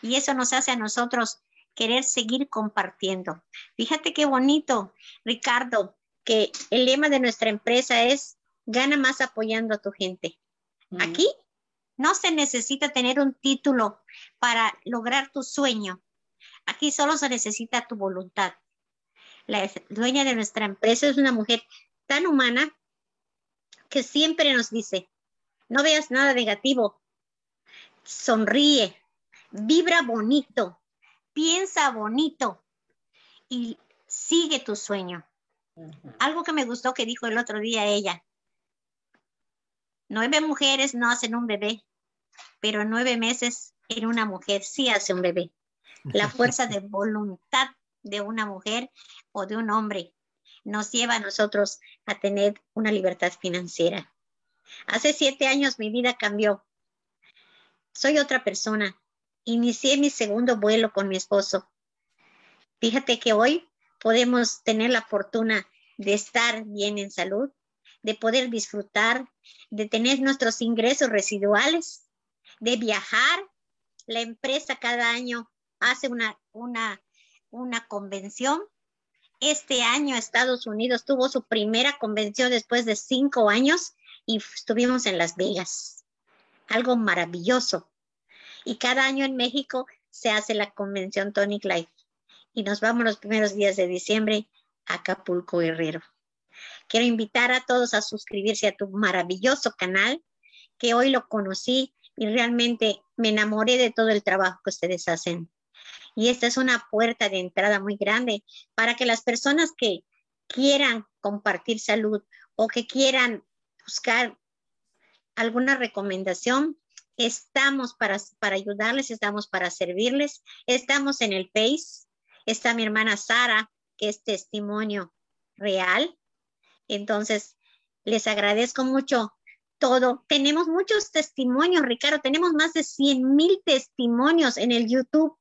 Speaker 4: Y eso nos hace a nosotros querer seguir compartiendo. Fíjate qué bonito, Ricardo, que el lema de nuestra empresa es gana más apoyando a tu gente. Aquí no se necesita tener un título para lograr tu sueño. Aquí solo se necesita tu voluntad. La dueña de nuestra empresa es una mujer tan humana que siempre nos dice, no veas nada negativo. Sonríe, vibra bonito, piensa bonito y sigue tu sueño. Algo que me gustó que dijo el otro día ella. Nueve mujeres no hacen un bebé, pero nueve meses en una mujer sí hace un bebé. La fuerza de voluntad de una mujer o de un hombre nos lleva a nosotros a tener una libertad financiera. Hace siete años mi vida cambió. Soy otra persona. Inicié mi segundo vuelo con mi esposo. Fíjate que hoy podemos tener la fortuna de estar bien en salud, de poder disfrutar, de tener nuestros ingresos residuales, de viajar. La empresa cada año hace una, una, una convención. Este año Estados Unidos tuvo su primera convención después de cinco años y estuvimos en Las Vegas. Algo maravilloso. Y cada año en México se hace la convención Tonic Life. Y nos vamos los primeros días de diciembre a Acapulco Guerrero. Quiero invitar a todos a suscribirse a tu maravilloso canal, que hoy lo conocí y realmente me enamoré de todo el trabajo que ustedes hacen. Y esta es una puerta de entrada muy grande para que las personas que quieran compartir salud o que quieran buscar alguna recomendación, estamos para, para ayudarles, estamos para servirles, estamos en el Face, está mi hermana Sara, que es testimonio real. Entonces, les agradezco mucho todo. Tenemos muchos testimonios, Ricardo, tenemos más de 100 mil testimonios en el YouTube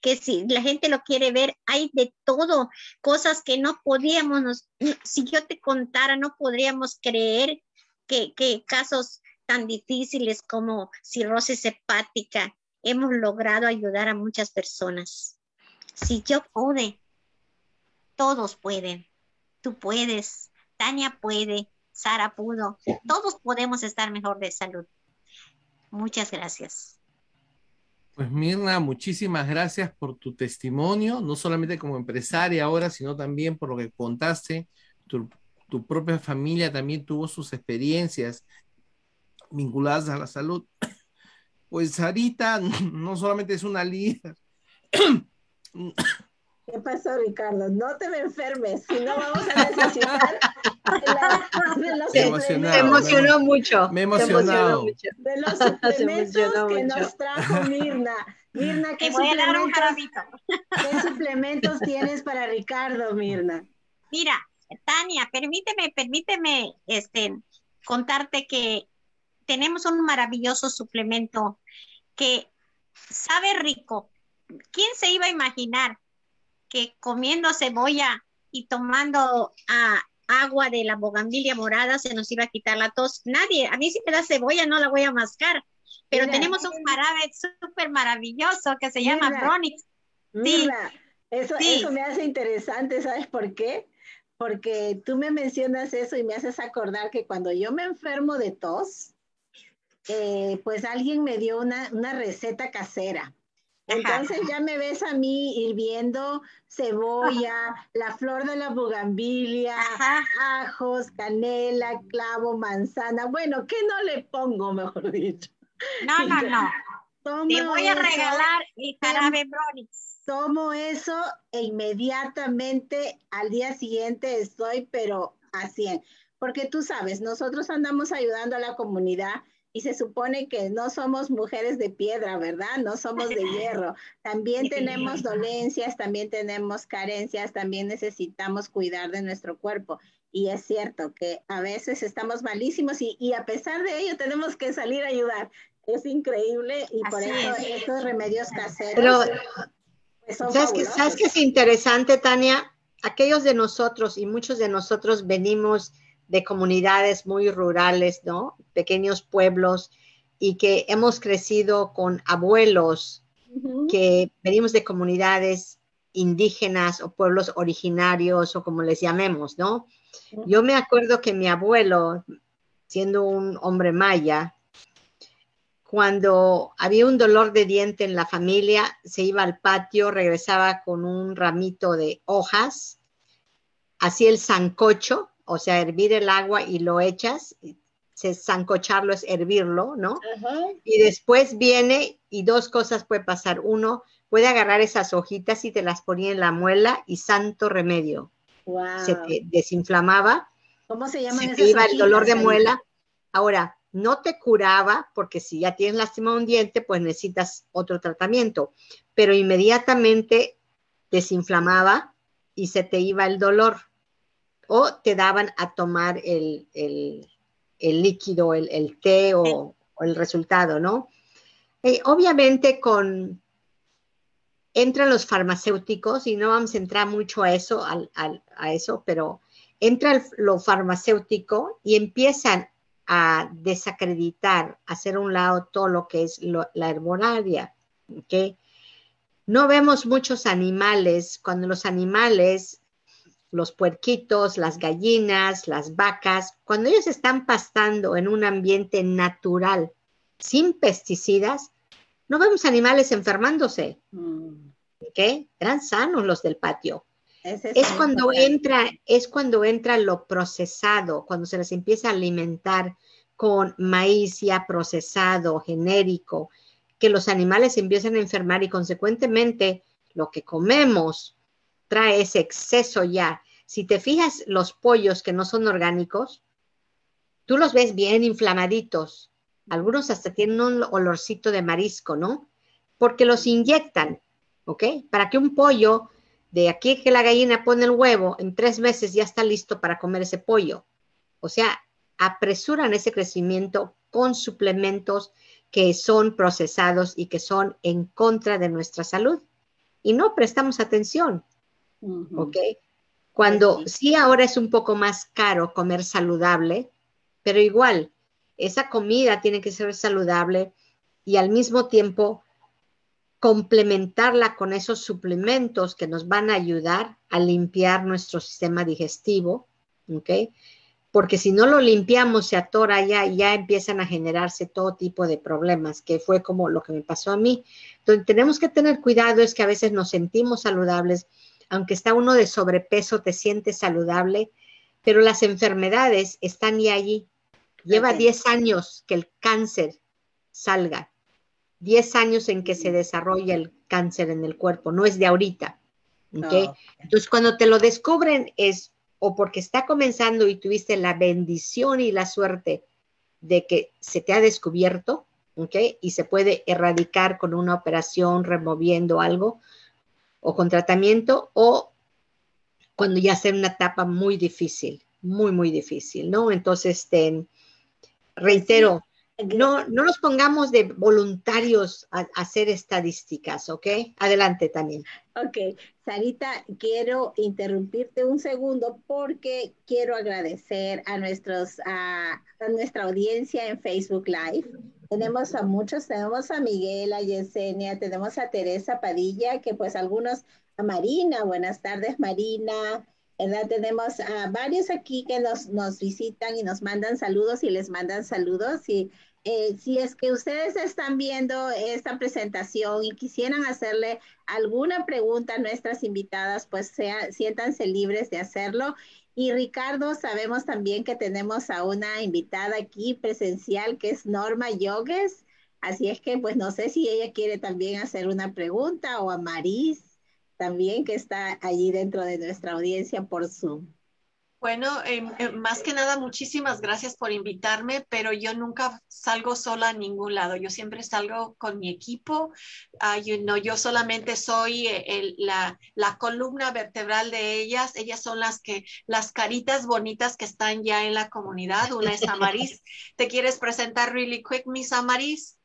Speaker 4: que si la gente lo quiere ver, hay de todo, cosas que no podíamos, si yo te contara, no podríamos creer que, casos tan difíciles como cirrosis hepática hemos logrado ayudar a muchas personas. Si yo pude, todos pueden. Tú puedes, Tania puede, Sara pudo, todos podemos estar mejor de salud. Muchas gracias.
Speaker 2: Pues Mirna, muchísimas gracias por tu testimonio, no solamente como empresaria ahora, sino también por lo que contaste, tu, tu propia familia también tuvo sus experiencias vinculadas a la salud. Pues Sarita no solamente es una líder,
Speaker 1: ¿Qué pasó, Ricardo? No te me enfermes, si no vamos a necesitar
Speaker 3: de, los Se emocionó mucho.
Speaker 2: Me emocionó
Speaker 1: mucho. De los suplementos que nos trajo Mirna. Mirna, ¿qué, suplementos, ¿qué suplementos tienes para Ricardo, Mirna?
Speaker 4: Mira, Tania, permíteme, permíteme este, contarte que tenemos un maravilloso suplemento que sabe rico. ¿Quién se iba a imaginar que comiendo cebolla y tomando ah, agua de la bogambilia morada se nos iba a quitar la tos. Nadie, a mí si me da cebolla no la voy a mascar, pero tenemos un jarabe súper maravilloso que se llama Bronix.
Speaker 1: Sí, eso, eso me hace interesante, ¿sabes por qué? Porque tú me mencionas eso y me haces acordar que cuando yo me enfermo de tos, eh, pues alguien me dio una, una receta casera. Entonces ya me ves a mí hirviendo cebolla, la flor de la bugambilia, ajos, canela, clavo, manzana. Bueno, ¿qué no le pongo, mejor dicho?
Speaker 4: No, no, no. Te voy a regalar el jarabe.
Speaker 1: Tomo eso e inmediatamente al día siguiente estoy, pero así. Porque tú sabes, nosotros andamos ayudando a la comunidad y se supone que no somos mujeres de piedra, ¿verdad? No somos de hierro. También tenemos dolencias, también tenemos carencias, también necesitamos cuidar de nuestro cuerpo. Y es cierto que a veces estamos malísimos y, a pesar de ello tenemos que salir a ayudar. Es increíble y por eso estos remedios caseros. Pero,
Speaker 3: pues, ¿sabes, que, ¿sabes qué es interesante, Tania? Aquellos de nosotros y muchos de nosotros venimos de comunidades muy rurales, ¿no? Pequeños pueblos y que hemos crecido con abuelos que venimos de comunidades indígenas o pueblos originarios o como les llamemos, ¿no? Yo me acuerdo que mi abuelo, siendo un hombre maya, cuando había un dolor de diente en la familia, se iba al patio, regresaba con un ramito de hojas, hacía el sancocho o sea, hervir el agua y lo echas, se sancocharlo es hervirlo, ¿no? Y después viene y dos cosas puede pasar. Uno, puede agarrar esas hojitas y te las ponía en la muela y santo remedio. Se te desinflamaba.
Speaker 1: ¿Cómo se llama
Speaker 3: se te iba el dolor de muela. Ahora, no te curaba porque si ya tienes lastimado un diente, pues necesitas otro tratamiento, pero inmediatamente desinflamaba y se te iba el dolor o te daban a tomar el, líquido, el, té o, el resultado, ¿no? Eh, obviamente con, entran los farmacéuticos y no vamos a entrar mucho a eso, a eso, pero entra lo farmacéutico y empiezan a desacreditar, a hacer un lado todo lo que es la herbolaria, ¿ok? No vemos muchos animales, cuando los animales los puerquitos, las gallinas, las vacas, cuando ellos están pastando en un ambiente natural, sin pesticidas, no vemos animales enfermándose. Mm. ¿Ok? Eran sanos los del patio. Es, cuando entra, es cuando entra lo procesado, cuando se les empieza a alimentar con maíz ya procesado, genérico, que los animales empiezan a enfermar y consecuentemente lo que comemos trae ese exceso ya. Si te fijas los pollos que no son orgánicos, tú los ves bien inflamaditos. Algunos hasta tienen un olorcito de marisco, ¿no? Porque los inyectan, ¿ok? Para que un pollo, de aquí que la gallina pone el huevo, en tres meses ya está listo para comer ese pollo. O sea, apresuran ese crecimiento con suplementos que son procesados y que son en contra de nuestra salud. Y no prestamos atención. ¿Ok? Cuando sí ahora es un poco más caro comer saludable, pero igual, esa comida tiene que ser saludable y al mismo tiempo complementarla con esos suplementos que nos van a ayudar a limpiar nuestro sistema digestivo, ¿ok? Porque si no lo limpiamos, se atora ya y ya empiezan a generarse todo tipo de problemas, que fue como lo que me pasó a mí. Entonces, tenemos que tener cuidado, es que a veces nos sentimos saludables, aunque está uno de sobrepeso, te sientes saludable, pero las enfermedades están ya allí. Lleva 10 años que el cáncer salga, 10 años en que se desarrolla el cáncer en el cuerpo, no es de ahorita. Entonces, cuando te lo descubren es o porque está comenzando y tuviste la bendición y la suerte de que se te ha descubierto, ¿ok? Y se puede erradicar con una operación removiendo algo o con tratamiento, o cuando ya sea una etapa muy difícil, muy, muy difícil, ¿no? Entonces, este, reitero, no, no nos pongamos de voluntarios a, hacer estadísticas, ¿ok? Adelante también.
Speaker 1: Ok, Sarita, quiero interrumpirte un segundo porque quiero agradecer a, nuestros, a, nuestra audiencia en Facebook Live. Tenemos a muchos, tenemos a Miguel, a Yesenia, tenemos a Teresa Padilla, que pues algunos, a Marina, buenas tardes Marina, ¿verdad? Tenemos a varios aquí que nos, nos visitan y nos mandan saludos y les mandan saludos y eh, si es que ustedes están viendo esta presentación y quisieran hacerle alguna pregunta a nuestras invitadas, pues sea, siéntanse libres de hacerlo. Y Ricardo, sabemos también que tenemos a una invitada aquí presencial que es Norma Yogues. Así es que, pues no sé si ella quiere también hacer una pregunta o a Maris también que está allí dentro de nuestra audiencia por Zoom.
Speaker 5: Bueno, em, em, más que nada, muchísimas gracias por invitarme, pero yo nunca salgo sola a ningún lado. Yo siempre salgo con mi equipo. Uh, yo solamente soy eh, la, la, columna vertebral de ellas. Ellas son las que, las caritas bonitas que están ya en la comunidad. Una es Amaris. ¿Te quieres presentar really quick, Miss Amaris?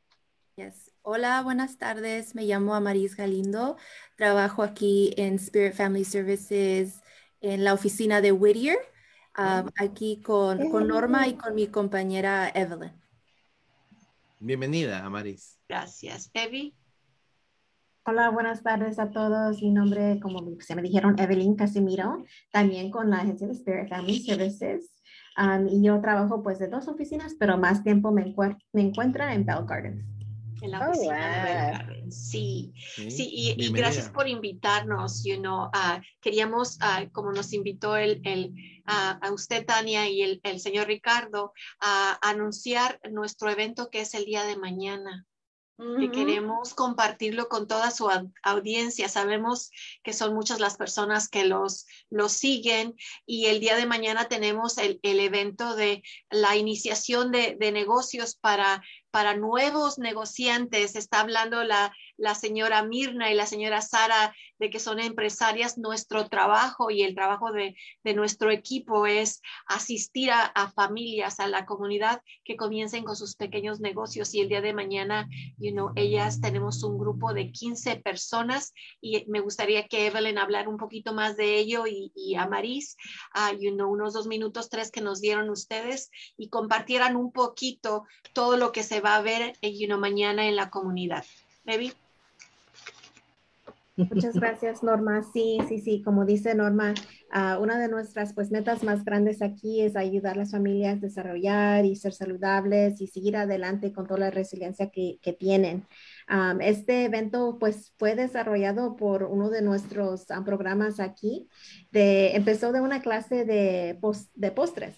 Speaker 6: Yes. Hola, buenas tardes. Me llamo Amaris Galindo. Trabajo aquí en Spirit Family Services en la oficina de Whittier, um, aquí con, con, Norma y con mi compañera Evelyn.
Speaker 2: Bienvenida, Amaris.
Speaker 5: Gracias. Evi.
Speaker 7: Hola, buenas tardes a todos. Mi nombre, como se me dijeron, Evelyn Casimiro, también con la agencia de Spirit Family Services. Um, y yo trabajo pues de dos oficinas, pero más tiempo me, me encuentro en Bell Gardens
Speaker 5: en la oh, oficina de Sí, sí, y, gracias por invitarnos, you know, queríamos, como nos invitó el, el a usted, Tania, y el, el señor Ricardo, a anunciar nuestro evento que es el día de mañana que queremos compartirlo con toda su audiencia. Sabemos que son muchas las personas que los, los siguen y el día de mañana tenemos el, el evento de la iniciación de, de negocios para para nuevos negociantes. Está hablando la, la señora Mirna y la señora Sara de que son empresarias. Nuestro trabajo y el trabajo de, de nuestro equipo es asistir a, familias, a la comunidad que comiencen con sus pequeños negocios. Y el día de mañana, you know, ellas tenemos un grupo de 15 personas y me gustaría que Evelyn hablara un poquito más de ello y, a Maris, uh, you unos dos minutos, tres que nos dieron ustedes y compartieran un poquito todo lo que se va a ver you know, mañana en la comunidad. Maybe.
Speaker 7: Muchas gracias, Norma. Sí, sí, sí, como dice Norma, uh, una de nuestras pues, metas más grandes aquí es ayudar a las familias a desarrollar y ser saludables y seguir adelante con toda la resiliencia que, que tienen. Um, este evento pues, fue desarrollado por uno de nuestros um, programas aquí. De, empezó de una clase de, post, de postres.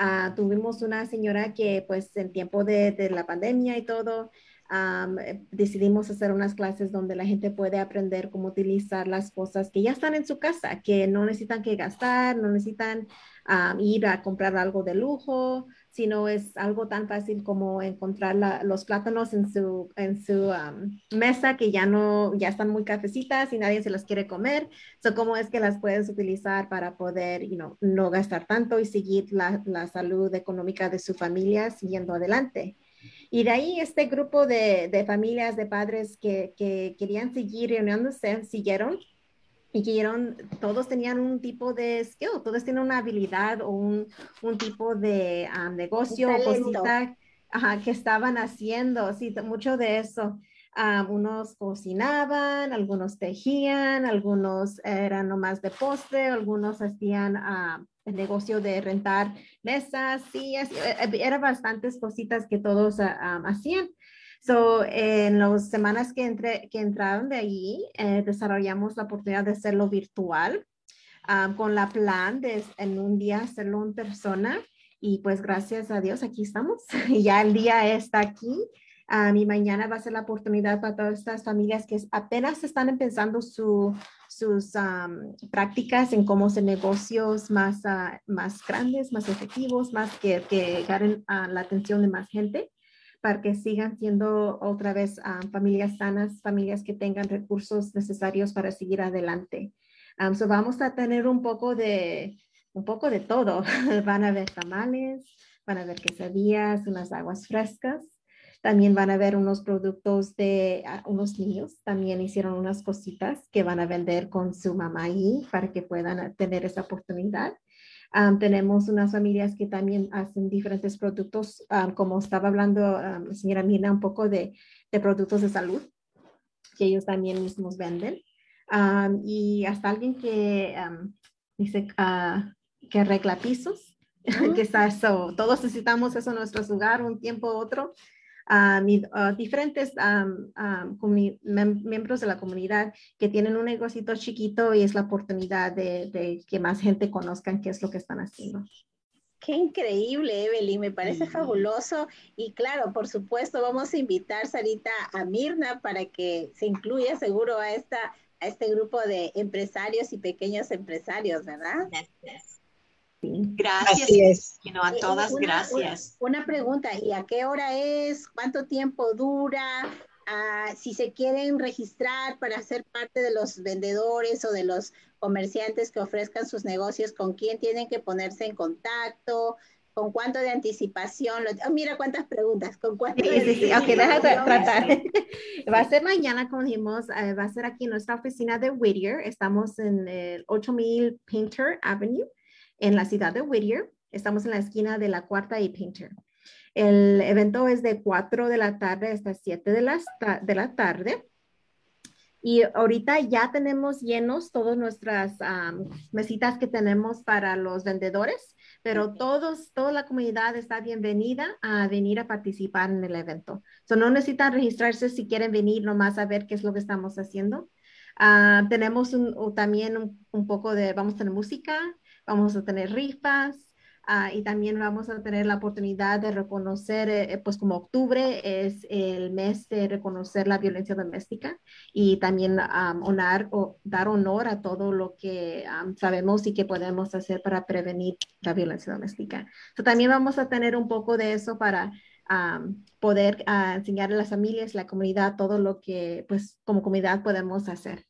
Speaker 7: Uh, tuvimos una señora que pues en tiempo de, de la pandemia y todo, eh, decidimos hacer unas clases donde la gente puede aprender cómo utilizar las cosas que ya están en su casa, que no necesitan que gastar, no necesitan ir a comprar algo de lujo, sino es algo tan fácil como encontrar los plátanos en su, su mesa que ya no, ya están muy cafecitas y nadie se las quiere comer. So, ¿Cómo es que las puedes utilizar para poder you know, no gastar tanto y seguir la salud económica de su familia siguiendo adelante? Y de ahí este grupo de, de familias, de padres que, que, querían seguir reuniéndose, siguieron y que todos tenían un tipo de skill, todos tienen una habilidad o un, un tipo de um, negocio cosita que estaban haciendo, sí, mucho de eso. Um, unos cocinaban, algunos tejían, algunos eran nomás de postre, algunos hacían uh, el negocio de rentar mesas, sillas, eh, eh, eran bastantes cositas que todos ah, hacían. So, en las semanas que, entre, que entraron de allí, eh, desarrollamos la oportunidad de hacerlo virtual, con la plan de en un día hacerlo en persona. Y pues gracias a Dios aquí estamos. ya el día está aquí. A mi mañana va a ser la oportunidad para todas estas familias que apenas están empezando su, sus prácticas en cómo hacer negocios más, ah, más grandes, más efectivos, más que, que ganen la atención de más gente para que sigan siendo otra vez familias sanas, familias que tengan recursos necesarios para seguir adelante. so vamos a tener un poco de, un poco de todo. Van a haber tamales, van a haber quesadillas, unas aguas frescas. También van a ver unos productos de ah, unos niños. También hicieron unas cositas que van a vender con su mamá ahí para que puedan tener esa oportunidad. tenemos unas familias que también hacen diferentes productos, como estaba hablando la señora Mirna, un poco de, de, productos de salud que ellos también mismos venden. y hasta alguien que dice uh, que arregla pisos, que está eso, todos necesitamos eso en nuestro hogar, un tiempo u otro. Uh, diferentes miembros de la comunidad que tienen un negocio chiquito y es la oportunidad de, que más gente conozcan qué es lo que están haciendo.
Speaker 1: Qué increíble, Evelyn, me parece fabuloso. Y claro, por supuesto, vamos a invitar, Sarita, a Mirna para que se incluya seguro a, esta, a este grupo de empresarios y pequeños empresarios, ¿verdad?
Speaker 5: Gracias. Gracias. a eh, todas, gracias.
Speaker 1: Una, pregunta, ¿y a qué hora es? ¿Cuánto tiempo dura? Ah, si se quieren registrar para ser parte de los vendedores o de los comerciantes que ofrezcan sus negocios, ¿con quién tienen que ponerse en contacto? ¿Con cuánto de anticipación? Oh, mira cuántas preguntas. ¿Con cuánto
Speaker 7: sí, sí, sí. Ok, tratar. va a ser mañana, como dijimos, eh, va a ser aquí en nuestra oficina de Whittier. Estamos en el 8000 Painter Avenue en la ciudad de Whittier. Estamos en la esquina de la cuarta y Painter. El evento es de 4 de la tarde hasta 7 de la, de la tarde. Y ahorita ya tenemos llenos todas nuestras mesitas que tenemos para los vendedores, pero todos, toda la comunidad está bienvenida a venir a participar en el evento. So, no necesitan registrarse si quieren venir nomás a ver qué es lo que estamos haciendo. Ah, tenemos también un, un, poco de, vamos a tener música, vamos a tener rifas ah, y también vamos a tener la oportunidad de reconocer, eh, pues como octubre es el mes de reconocer la violencia doméstica y también honor, o dar honor a todo lo que sabemos y que podemos hacer para prevenir la violencia doméstica. también vamos a tener un poco de eso para poder uh, enseñar a las familias, la comunidad, todo lo que pues como comunidad podemos hacer.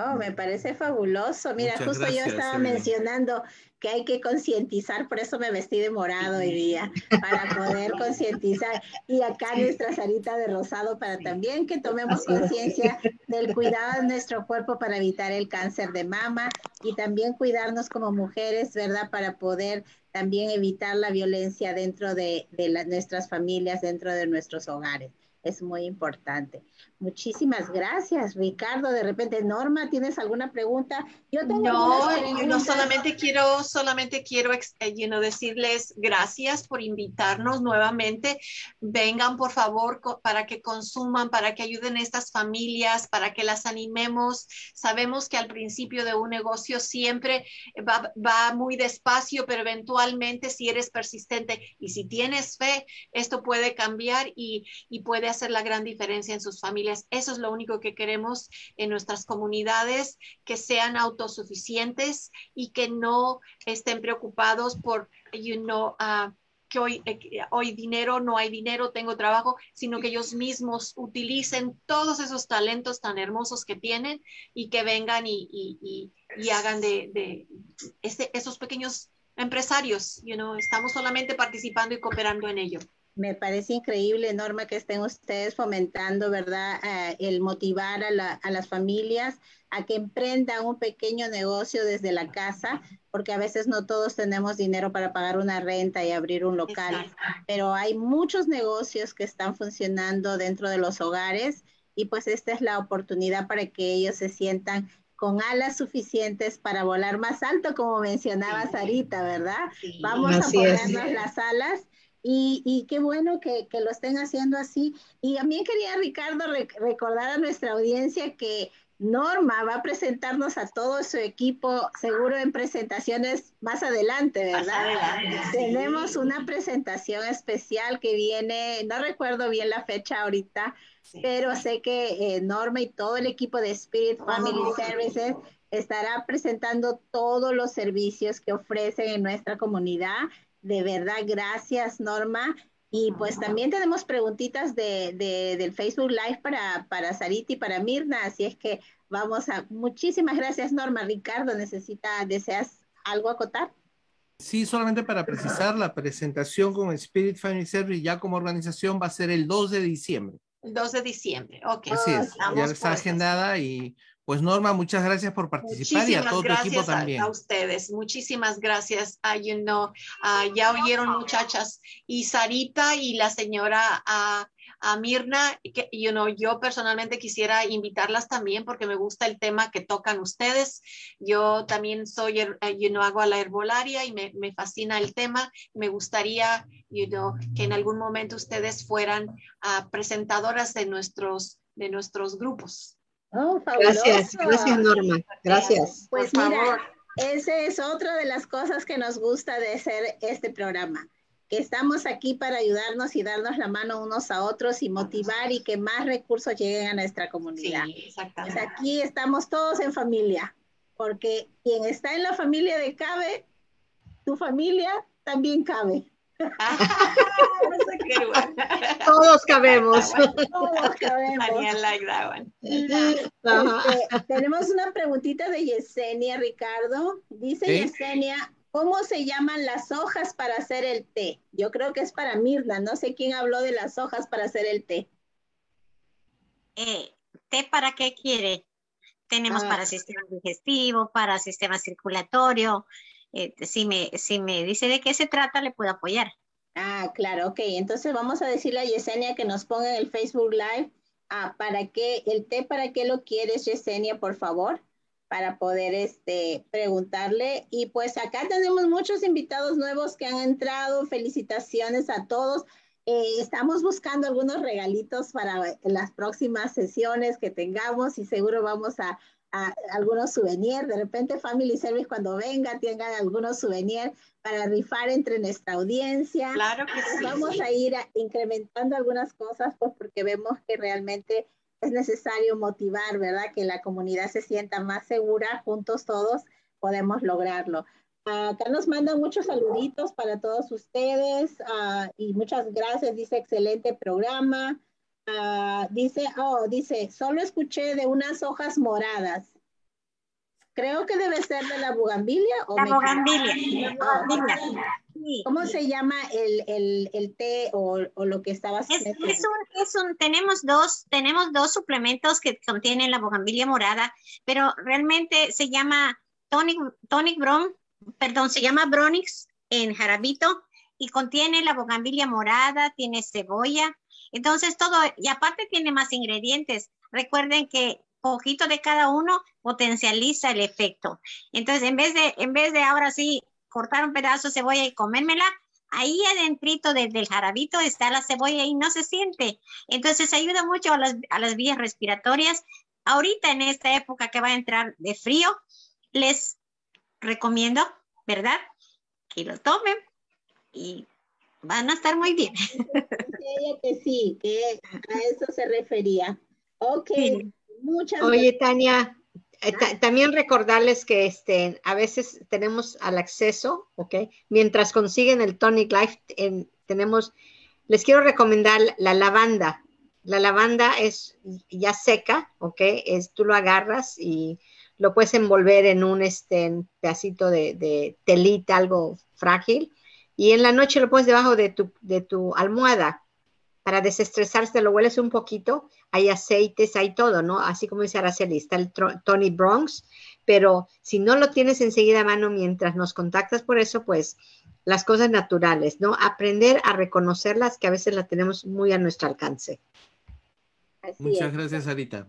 Speaker 1: Oh, me parece fabuloso. Mira, justo yo estaba mencionando que hay que concientizar, por eso me vestí de morado hoy día, para poder concientizar. Y acá nuestra Sarita de rosado para también que tomemos conciencia del cuidado de nuestro cuerpo para evitar el cáncer de mama y también cuidarnos como mujeres, ¿verdad? Para poder también evitar la violencia dentro de, nuestras familias, dentro de nuestros hogares. Es muy importante. Muchísimas gracias, Ricardo. De repente, Norma, ¿tienes alguna pregunta?
Speaker 5: Yo tengo no, no solamente quiero, solamente quiero eh, decirles gracias por invitarnos nuevamente. Vengan, por favor, para que consuman, para que ayuden a estas familias, para que las animemos. Sabemos que al principio de un negocio siempre va, va muy despacio, pero eventualmente si eres persistente y si tienes fe, esto puede cambiar y, y puede hacer la gran diferencia en sus familias eso es lo único que queremos en nuestras comunidades, que sean autosuficientes y que no estén preocupados por, you know, uh, que hoy, eh, hoy dinero, no hay dinero, tengo trabajo, sino que ellos mismos utilicen todos esos talentos tan hermosos que tienen y que vengan y, y, y, hagan de, de esos pequeños empresarios. You know, estamos solamente participando y cooperando en ello.
Speaker 1: Me parece increíble, Norma, que estén ustedes fomentando, ¿verdad? Eh, el motivar a, las familias a que emprendan un pequeño negocio desde la casa, porque a veces no todos tenemos dinero para pagar una renta y abrir un local, pero hay muchos negocios que están funcionando dentro de los hogares y pues esta es la oportunidad para que ellos se sientan con alas suficientes para volar más alto, como mencionaba Sarita, ¿verdad? Vamos a ponernos las alas Y, qué bueno que, lo estén haciendo así. Y también quería, Ricardo, recordar a nuestra audiencia que Norma va a presentarnos a todo su equipo, seguro en presentaciones más adelante, ¿verdad? Tenemos una presentación especial que viene, no recuerdo bien la fecha ahorita, pero sé que eh, Norma y todo el equipo de Spirit Family Services estará presentando todos los servicios que ofrecen en nuestra comunidad. De verdad, gracias Norma. Y pues también tenemos preguntitas de, del Facebook Live para, para Sarita y para Mirna, así es que vamos a... Muchísimas gracias Norma. Ricardo, ¿necesita, deseas algo acotar?
Speaker 2: Sí, solamente para precisar, la presentación con Spirit Family Service ya como organización va a ser el 2 de diciembre.
Speaker 5: 2 de diciembre, ok.
Speaker 2: Así es, ya está agendada y pues Norma, muchas gracias por participar y a todo tu equipo también.
Speaker 5: A ustedes, muchísimas gracias. Uh, you know, ya oyeron muchachas y Sarita y la señora uh, a Mirna, que you know, yo personalmente quisiera invitarlas también porque me gusta el tema que tocan ustedes. Yo también soy, you know, hago a la herbolaria y me, me, fascina el tema. Me gustaría, you know, que en algún momento ustedes fueran uh, presentadoras de nuestros, de nuestros grupos.
Speaker 3: Oh, gracias, gracias Norma, gracias.
Speaker 1: Pues mira, esa es otra de las cosas que nos gusta de hacer este programa que estamos aquí para ayudarnos y darnos la mano unos a otros y motivar y que más recursos lleguen a nuestra comunidad. Sí, exactamente. Pues aquí estamos todos en familia, porque quien está en la familia de Cabe, tu familia también cabe.
Speaker 3: Todos cabemos.
Speaker 1: Todos cabemos. Este, tenemos una preguntita de Yesenia, Ricardo. Dice Yesenia, ¿Cómo se llaman las hojas para hacer el té? Yo creo que es para Mirna. No sé quién habló de las hojas para hacer el té.
Speaker 4: Eh, ¿Té para qué quiere? Tenemos ah. para sistema digestivo, para sistema circulatorio. Eh, si, me, si me dice de qué se trata, le puedo apoyar.
Speaker 1: Ah, claro, ok. Entonces vamos a decirle a Yesenia que nos ponga en el Facebook Live. Ah, ¿para qué? ¿El té para qué lo quieres, Yesenia, por favor? para poder este, preguntarle. Y pues acá tenemos muchos invitados nuevos que han entrado. Felicitaciones a todos. Eh, estamos buscando algunos regalitos para las próximas sesiones que tengamos y seguro vamos a, a algunos souvenirs. De repente Family Service cuando venga tengan algunos souvenirs para rifar entre nuestra audiencia.
Speaker 5: Claro que sí.
Speaker 1: Vamos a ir incrementando algunas cosas pues porque vemos que realmente es necesario motivar, ¿verdad? Que la comunidad se sienta más segura, juntos todos podemos lograrlo. Acá nos mandan muchos saluditos para todos ustedes uh, y muchas gracias, dice excelente programa. Uh, dice, oh, dice, solo escuché de unas hojas moradas. Creo que debe ser de la bugambilia.
Speaker 4: ¿o la bugambilia. Bugambilia.
Speaker 1: ¿Cómo se llama el, té o, lo que estaba
Speaker 4: haciendo? Es, un, tenemos, dos, tenemos dos suplementos que contienen la bogambilia morada, pero realmente se llama Tonic, tonic Bron, perdón, se llama Bronix en jarabito y contiene la bogambilia morada, tiene cebolla. Entonces todo, y aparte tiene más ingredientes. Recuerden que poquito de cada uno potencializa el efecto. Entonces, en vez de, en vez de ahora sí cortar un pedazo de cebolla y comérmela, ahí adentrito desde el jarabito está la cebolla y no se siente. Entonces ayuda mucho a las, a las vías respiratorias. Ahorita en esta época que va a entrar de frío, les recomiendo, ¿verdad? Que lo tomen y van a estar muy bien.
Speaker 1: que sí, que a eso se refería. Ok, muchas
Speaker 3: Oye, Tania, eh, también recordarles que este, a veces tenemos al acceso, ¿ok? Mientras consiguen el Tonic Life, tenemos, les quiero recomendar la lavanda. La lavanda es ya seca, ¿ok? Es, tú lo agarras y lo puedes envolver en un este, pedacito de, de, telita, algo frágil, y en la noche lo pones debajo de tu, de tu almohada para desestresarse, lo hueles un poquito, hay aceites, hay todo, ¿no? Así como dice Araceli, está el Tony Bronx, pero si no lo tienes enseguida a mano mientras nos contactas por eso, pues las cosas naturales, ¿no? Aprender a reconocerlas que a veces las tenemos muy a nuestro alcance.
Speaker 2: Muchas gracias, Arita.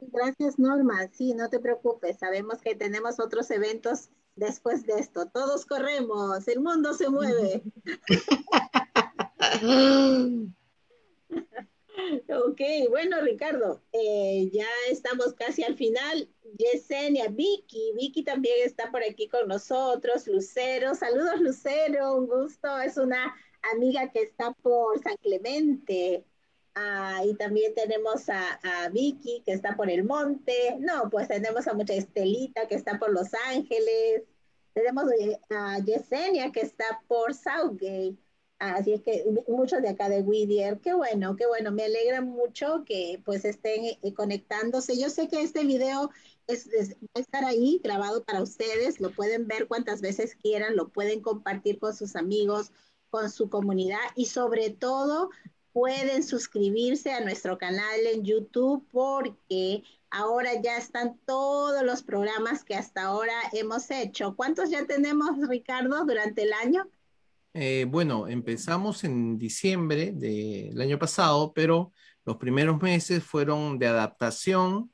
Speaker 1: Gracias, Norma. Sí, no te preocupes. Sabemos que tenemos otros eventos después de esto. Todos corremos, el mundo se mueve. Ok, bueno, Ricardo, eh, ya estamos casi al final. Yesenia, Vicky, Vicky también está por aquí con nosotros. Lucero, saludos Lucero, un gusto. Es una amiga que está por San Clemente. Ah, y también tenemos a, a, Vicky que está por el monte. No, pues tenemos a mucha Estelita que está por Los Ángeles. Tenemos eh, a Yesenia que está por Southgate. Así es que muchos de acá de Whittier, qué bueno, qué bueno, me alegra mucho que pues estén eh, conectándose. Yo sé que este video es, va a estar ahí grabado para ustedes, lo pueden ver cuantas veces quieran, lo pueden compartir con sus amigos, con su comunidad y sobre todo pueden suscribirse a nuestro canal en YouTube porque ahora ya están todos los programas que hasta ahora hemos hecho. ¿Cuántos ya tenemos, Ricardo, durante el año?
Speaker 2: Eh, bueno, empezamos en diciembre del año pasado, pero los primeros meses fueron de adaptación,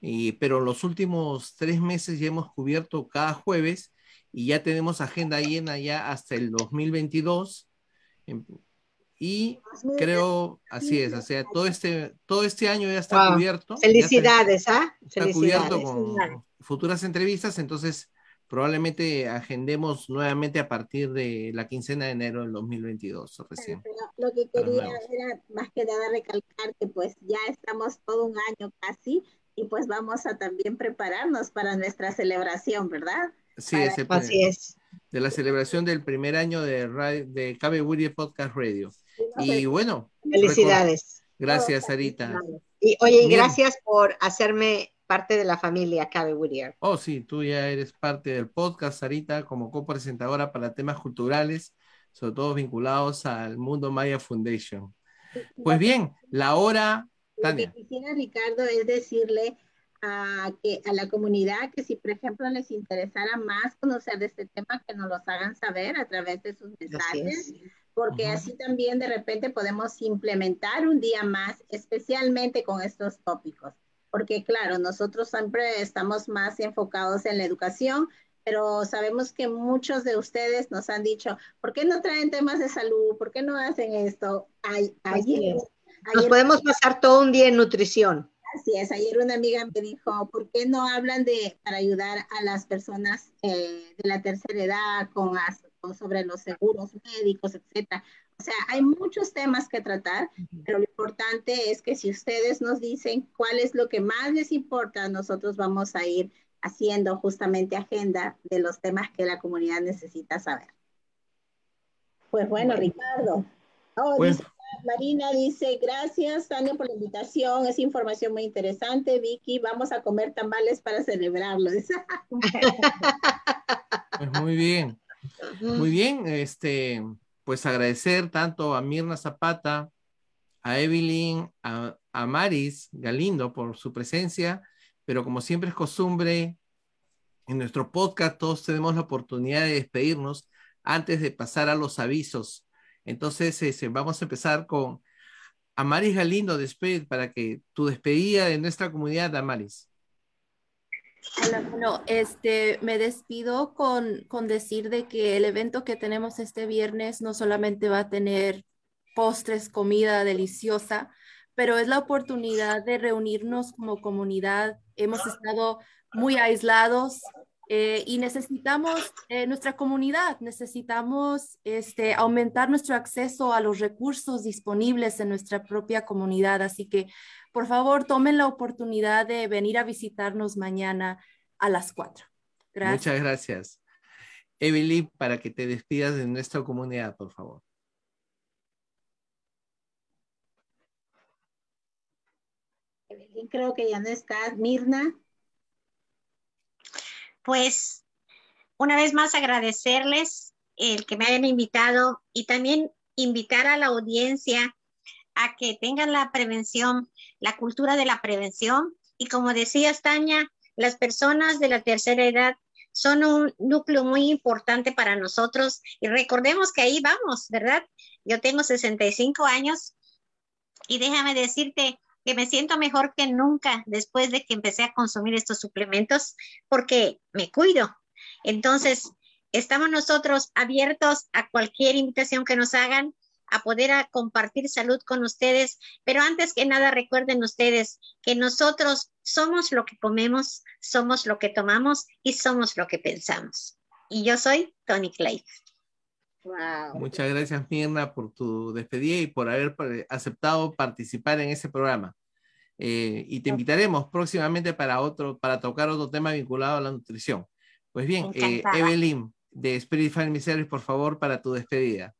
Speaker 2: y, pero los últimos tres meses ya hemos cubierto cada jueves y ya tenemos agenda llena ya hasta el 2022. Em, y creo, así es, o sea, todo este, todo este año ya está cubierto.
Speaker 3: Felicidades, ¿ah?
Speaker 2: Está cubierto con futuras entrevistas, entonces probablemente agendemos nuevamente a partir de la quincena de enero del 2022 recién.
Speaker 1: lo que quería era más que nada recalcar que pues ya estamos todo un año casi y pues vamos a también prepararnos para nuestra celebración, ¿verdad?
Speaker 2: Sí, así es. De la celebración del primer año de, de Cabe Woody Podcast Radio. Y bueno.
Speaker 3: Felicidades.
Speaker 2: Gracias, Sarita.
Speaker 3: Y oye, gracias por hacerme parte de la familia Cabe Whittier.
Speaker 2: Oh, sí, tú ya eres parte del podcast, Sarita, como copresentadora para temas culturales, sobre todo vinculados al Mundo Maya Foundation. Pues bien, la hora, Tania.
Speaker 1: Lo que quisiera, Ricardo, es decirle a, que, a la comunidad que si, por ejemplo, les interesara más conocer de este tema, que nos los hagan saber a través de sus mensajes porque así también de repente podemos implementar un día más, especialmente con estos tópicos porque claro, nosotros siempre estamos más enfocados en la educación, pero sabemos que muchos de ustedes nos han dicho, ¿por qué no traen temas de salud? ¿Por qué no hacen esto?
Speaker 3: ayer, nos podemos pasar todo un día en nutrición.
Speaker 1: Así es, ayer una amiga me dijo, ¿por qué no hablan de para ayudar a las personas eh, de la tercera edad con, con, sobre los seguros médicos, etcétera? O sea, hay muchos temas que tratar, pero lo importante es que si ustedes nos dicen cuál es lo que más les importa, nosotros vamos a ir haciendo justamente agenda de los temas que la comunidad necesita saber. Pues bueno, Ricardo. Oh, Marina dice, gracias Tania por la invitación, es información muy interesante. Vicky, vamos a comer tamales para celebrarlo.
Speaker 2: pues muy bien. Muy bien, este, pues agradecer tanto a Mirna Zapata, a Evelyn, a, Maris Galindo por su presencia, pero como siempre es costumbre, en nuestro podcast todos tenemos la oportunidad de despedirnos antes de pasar a los avisos. Entonces, este, vamos a empezar con Amaris Galindo, desped, para que tu despedida de nuestra comunidad, Amaris.
Speaker 6: Hola, bueno, este, me despido con, con decir de que el evento que tenemos este viernes no solamente va a tener postres, comida deliciosa, pero es la oportunidad de reunirnos como comunidad. Hemos estado muy aislados eh, y necesitamos eh, nuestra comunidad, necesitamos este, aumentar nuestro acceso a los recursos disponibles en nuestra propia comunidad. Así que por favor, tomen la oportunidad de venir a visitarnos mañana a las 4.
Speaker 2: Gracias. Muchas gracias. Evelyn, para que te despidas de nuestra comunidad, por favor.
Speaker 1: Evelyn, creo que ya no estás. Mirna.
Speaker 4: Pues, una vez más agradecerles el que me hayan invitado y también invitar a la audiencia a que tengan la prevención, la cultura de la prevención. Y como decía Tania, las personas de la tercera edad son un núcleo muy importante para nosotros y recordemos que ahí vamos, ¿verdad? Yo tengo 65 años y déjame decirte que me siento mejor que nunca después de que empecé a consumir estos suplementos porque me cuido. Entonces, estamos nosotros abiertos a cualquier invitación que nos hagan a poder a compartir salud con ustedes. Pero antes que nada, recuerden ustedes que nosotros somos lo que comemos, somos lo que tomamos y somos lo que pensamos. Y yo soy Tony Clay.
Speaker 2: Muchas gracias, Mirna, por tu despedida y por haber aceptado participar en ese programa. Eh, y te invitaremos próximamente para otro, para tocar otro tema vinculado a la nutrición. Pues bien, eh, Evelyn de Spirit Family Service, por favor, para tu despedida.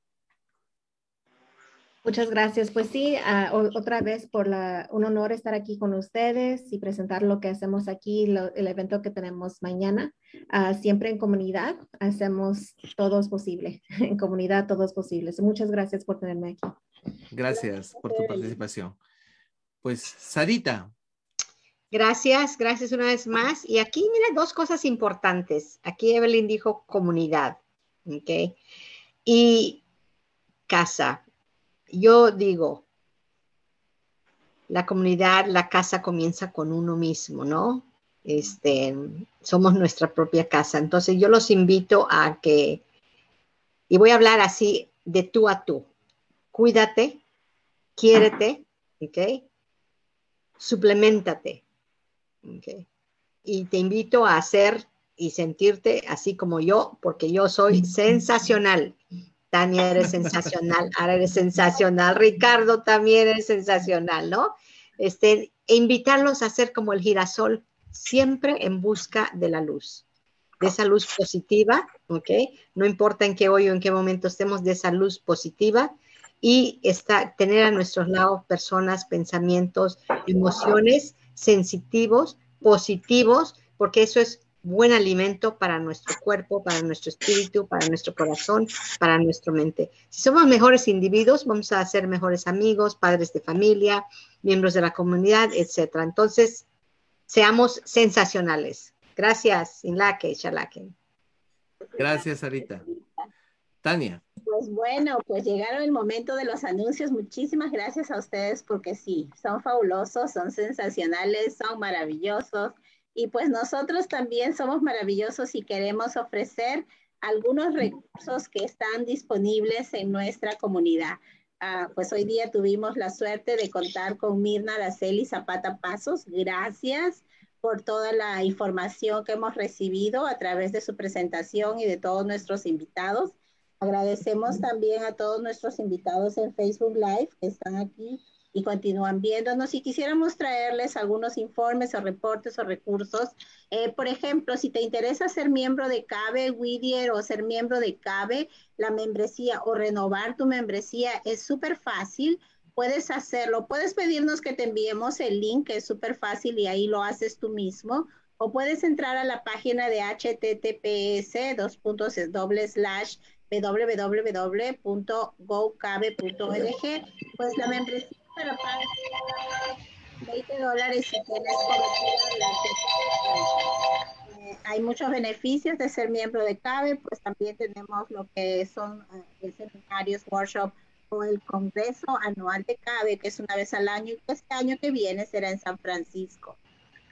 Speaker 7: Muchas gracias. Pues sí, ah, otra vez por la, un honor estar aquí con ustedes y presentar lo que hacemos aquí, el evento que tenemos mañana. Ah, siempre en comunidad hacemos todo posible. En comunidad todo es posible. Muchas gracias por tenerme aquí.
Speaker 2: Gracias por tu participación. Pues, Sarita.
Speaker 3: Gracias, gracias una vez más. Y aquí, mira, dos cosas importantes. Aquí Evelyn dijo comunidad, ¿ok? Y casa yo digo, la comunidad, la casa comienza con uno mismo, ¿no? Este, somos nuestra propia casa. Entonces yo los invito a que, y voy a hablar así de tú a tú. Cuídate, quiérete, ¿ok? Suplementate, ¿ok? Y te invito a hacer y sentirte así como yo, porque yo soy sensacional. Tania, eres sensacional, ahora eres sensacional, Ricardo también eres sensacional, ¿no? Este, e invitarlos a ser como el girasol, siempre en busca de la luz, de esa luz positiva, ¿ok? No importa en qué hoy o en qué momento estemos, de esa luz positiva y está, tener a nuestros lados personas, pensamientos, emociones sensitivos, positivos, porque eso es buen alimento para nuestro cuerpo, para nuestro espíritu, para nuestro corazón, para nuestra mente. Si somos mejores individuos, vamos a ser mejores amigos, padres de familia, miembros de la comunidad, etcétera. Entonces, seamos sensacionales. Gracias, Inlaque, Chalaque.
Speaker 2: Gracias, Arita. Tania.
Speaker 1: Pues bueno, pues llegaron el momento de los anuncios. Muchísimas gracias a ustedes porque sí, son fabulosos, son sensacionales, son maravillosos. Y pues nosotros también somos maravillosos y queremos ofrecer algunos recursos que están disponibles en nuestra comunidad. Ah, pues hoy día tuvimos la suerte de contar con Mirna Araceli Zapata Pasos. Gracias por toda la información que hemos recibido a través de su presentación y de todos nuestros invitados. Agradecemos también a todos nuestros invitados en Facebook Live que están aquí y continúan viéndonos y quisiéramos traerles algunos informes o reportes o recursos. Eh, por ejemplo, si te interesa ser miembro de CABE, Whittier o ser miembro de CABE, la membresía o renovar tu membresía es súper fácil. Puedes hacerlo, puedes pedirnos que te enviemos el link, que es súper fácil y ahí lo haces tú mismo. O puedes entrar a la página de https dos puntos doble slash www.gocabe.org. Pues la membresía pero pagas 20 dólares si tienes cobertura eh, hay muchos beneficios de ser miembro de CABE, pues también tenemos lo que son eh, seminarios, workshops o el Congreso Anual de CABE, que es una vez al año, y este año que viene será en San Francisco.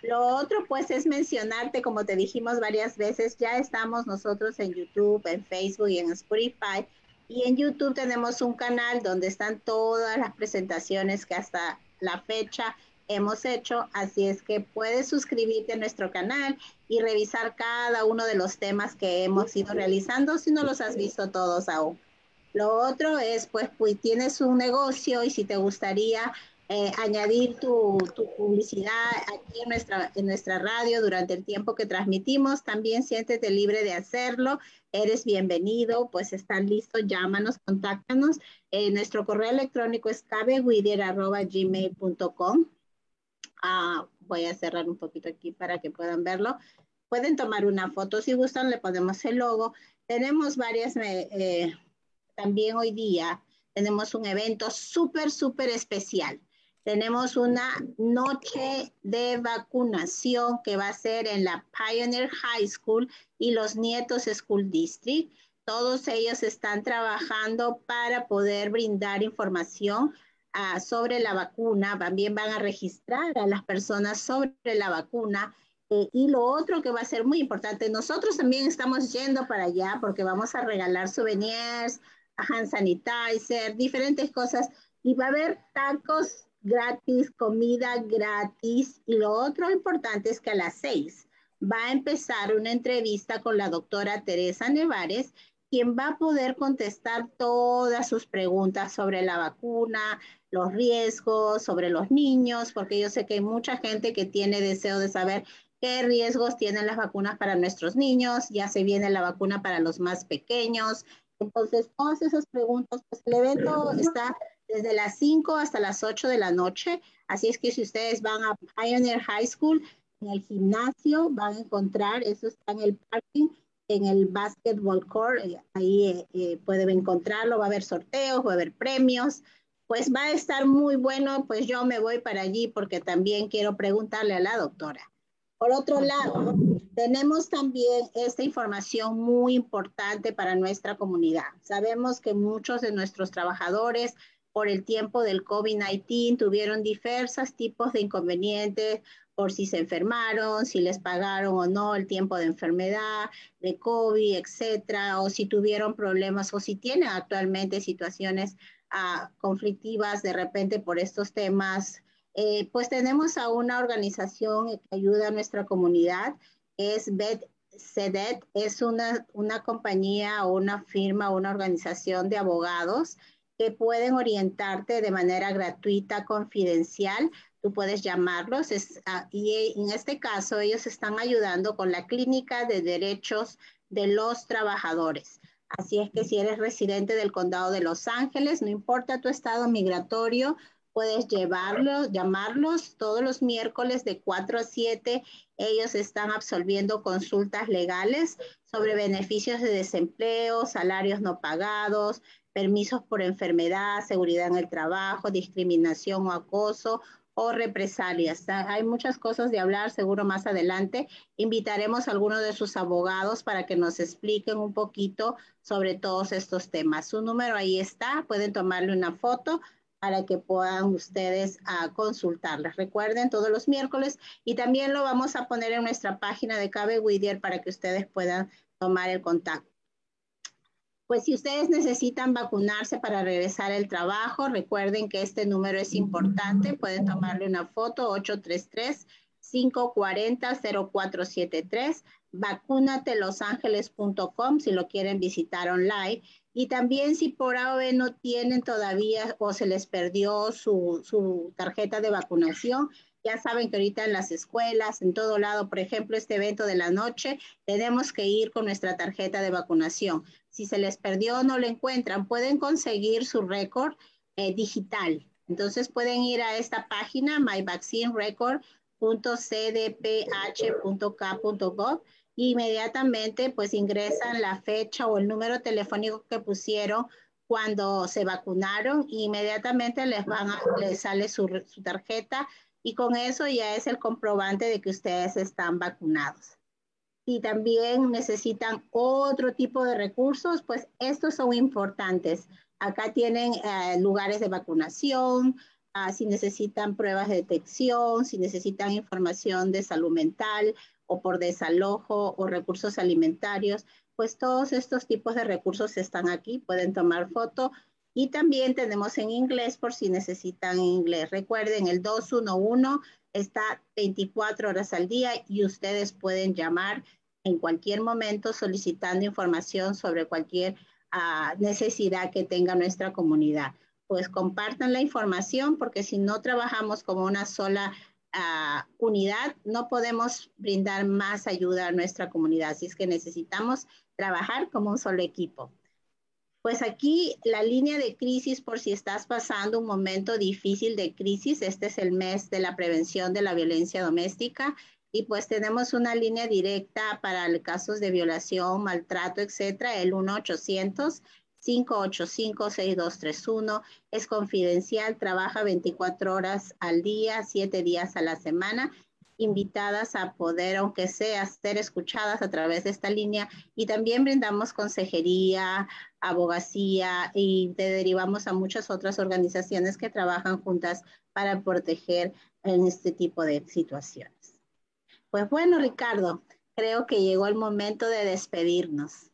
Speaker 1: Lo otro, pues, es mencionarte, como te dijimos varias veces, ya estamos nosotros en YouTube, en Facebook y en Spotify y en YouTube tenemos un canal donde están todas las presentaciones que hasta la fecha hemos hecho, así es que puedes suscribirte a nuestro canal y revisar cada uno de los temas que hemos ido realizando si no los has visto todos aún. Lo otro es, pues, pues tienes un negocio y si te gustaría eh, añadir tu, publicidad aquí en nuestra, en nuestra radio durante el tiempo que transmitimos. También siéntete libre de hacerlo. Eres bienvenido, pues están listos, llámanos, contáctanos. Eh, nuestro correo electrónico es cabewider.gmail.com. Ah, voy a cerrar un poquito aquí para que puedan verlo. Pueden tomar una foto si gustan, le ponemos el logo. Tenemos varias, eh, también hoy día tenemos un evento súper, súper especial tenemos una noche de vacunación que va a ser en la Pioneer High School y los Nietos School District. Todos ellos están trabajando para poder brindar información uh, sobre la vacuna. También van a registrar a las personas sobre la vacuna. Eh, y lo otro que va a ser muy importante, nosotros también estamos yendo para allá porque vamos a regalar souvenirs, hand sanitizer, diferentes cosas. Y va a haber tacos gratis, comida gratis. Y lo otro importante es que a las seis va a empezar una entrevista con la doctora Teresa Nevares, quien va a poder contestar todas sus preguntas sobre la vacuna, los riesgos, sobre los niños, porque yo sé que hay mucha gente que tiene deseo de saber qué riesgos tienen las vacunas para nuestros niños, ya se viene la vacuna para los más pequeños. Entonces, todas esas preguntas, pues el evento está desde las 5 hasta las 8 de la noche, así es que si ustedes van a Pioneer High School, en el gimnasio van a encontrar, eso está en el parking, en el basketball court, eh, ahí eh, eh, pueden encontrarlo, va a haber sorteos, va a haber premios, pues va a estar muy bueno, pues yo me voy para allí porque también quiero preguntarle a la doctora. Por otro lado, tenemos también esta información muy importante para nuestra comunidad. Sabemos que muchos de nuestros trabajadores por el tiempo del COVID-19 tuvieron diversos tipos de inconvenientes por si se enfermaron, si les pagaron o no el tiempo de enfermedad, de COVID, etcétera, o si tuvieron problemas o si tienen actualmente situaciones uh, conflictivas de repente por estos temas. Eh, pues tenemos a una organización que ayuda a nuestra comunidad, es BED-CEDET, es una, una compañía o una firma o una organización de abogados que pueden orientarte de manera gratuita, confidencial tú puedes llamarlos ah, y en este caso ellos están ayudando con la clínica de derechos de los trabajadores. Así es que si eres residente del condado de Los Ángeles, no importa tu estado migratorio, puedes llevarlos, llamarlos todos los miércoles de 4 a 7. Ellos están absolviendo consultas legales sobre beneficios de desempleo, salarios no pagados, permisos por enfermedad, seguridad en el trabajo, discriminación o acoso o represalias. Hay muchas cosas de hablar, seguro más adelante. Invitaremos a algunos de sus abogados para que nos expliquen un poquito sobre todos estos temas. Su número ahí está, pueden tomarle una foto para que puedan ustedes uh, consultarlas. Recuerden todos los miércoles y también lo vamos a poner en nuestra página de Cabe Whittier para que ustedes puedan tomar el contacto. Pues si ustedes necesitan vacunarse para regresar al trabajo, recuerden que este número es importante. Pueden tomarle una foto 833-540-0473. Vacunatelosangeles.com si lo quieren visitar online. Y también si por AOV no tienen todavía o se les perdió su, su tarjeta de vacunación, ya saben que ahorita en las escuelas, en todo lado, por ejemplo, este evento de la noche, tenemos que ir con nuestra tarjeta de vacunación. Si se les perdió o no lo encuentran, pueden conseguir su récord eh, digital. Entonces pueden ir a esta página, myvaccinerecord.cdph.k.gov inmediatamente pues ingresan la fecha o el número telefónico que pusieron cuando se vacunaron e inmediatamente les, van a, les sale su, su tarjeta y con eso ya es el comprobante de que ustedes están vacunados. Si también necesitan otro tipo de recursos, pues estos son importantes. Acá tienen eh, lugares de vacunación, uh, si necesitan pruebas de detección, si necesitan información de salud mental o por desalojo o recursos alimentarios, pues todos estos tipos de recursos están aquí, pueden tomar foto y también tenemos en inglés por si necesitan inglés. Recuerden, el 211 está 24 horas al día y ustedes pueden llamar en cualquier momento solicitando información sobre cualquier uh, necesidad que tenga nuestra comunidad. Pues compartan la información porque si no trabajamos como una sola uh, unidad, no podemos brindar más ayuda a nuestra comunidad. Así es que necesitamos trabajar como un solo equipo. Pues aquí la línea de crisis por si estás pasando un momento difícil de crisis, este es el mes de la prevención de la violencia doméstica y pues tenemos una línea directa para casos de violación, maltrato, etcétera, el 1-800-585-6231. Es confidencial, trabaja 24 horas al día, 7 días a la semana invitadas a poder, aunque sea, ser escuchadas a través de esta línea y también brindamos consejería, abogacía y te derivamos a muchas otras organizaciones que trabajan juntas para proteger en este tipo de situaciones. Pues bueno, Ricardo, creo que llegó el momento de despedirnos.